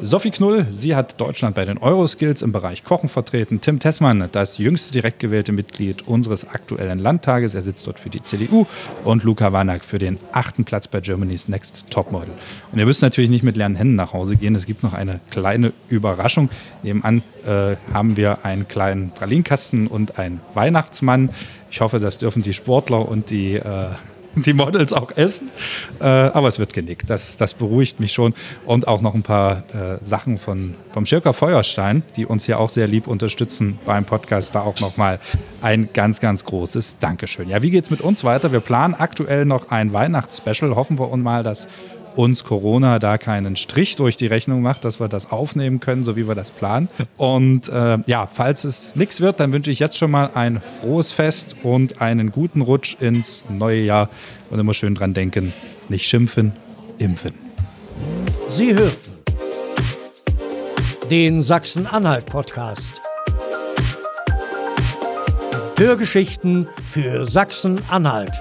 Sophie Knull, sie hat Deutschland bei den Euroskills im Bereich Kochen vertreten. Tim Tessmann, das jüngste direkt gewählte Mitglied unseres aktuellen Landtages, er sitzt dort für die CDU. Und Luca Wanak für den achten Platz bei Germany's Next Topmodel. Und ihr müsst natürlich nicht mit leeren Händen nach Hause gehen. Es gibt noch eine kleine Überraschung. Nebenan äh, haben wir einen kleinen Pralinkasten und einen Weihnachtsmann. Ich hoffe, das dürfen die Sportler und die äh, die Models auch essen. Äh, aber es wird genickt. Das, das beruhigt mich schon. Und auch noch ein paar äh, Sachen von, vom Schirker Feuerstein, die uns hier auch sehr lieb unterstützen beim Podcast. Da auch nochmal ein ganz, ganz großes Dankeschön. Ja, wie geht's mit uns weiter? Wir planen aktuell noch ein Weihnachtsspecial. Hoffen wir uns mal, dass uns Corona da keinen Strich durch die Rechnung macht, dass wir das aufnehmen können, so wie wir das planen. Und äh, ja, falls es nichts wird, dann wünsche ich jetzt schon mal ein frohes Fest und einen guten Rutsch ins neue Jahr. Und immer schön dran denken, nicht schimpfen, impfen. Sie hörten den Sachsen-Anhalt-Podcast. Hörgeschichten für Sachsen-Anhalt.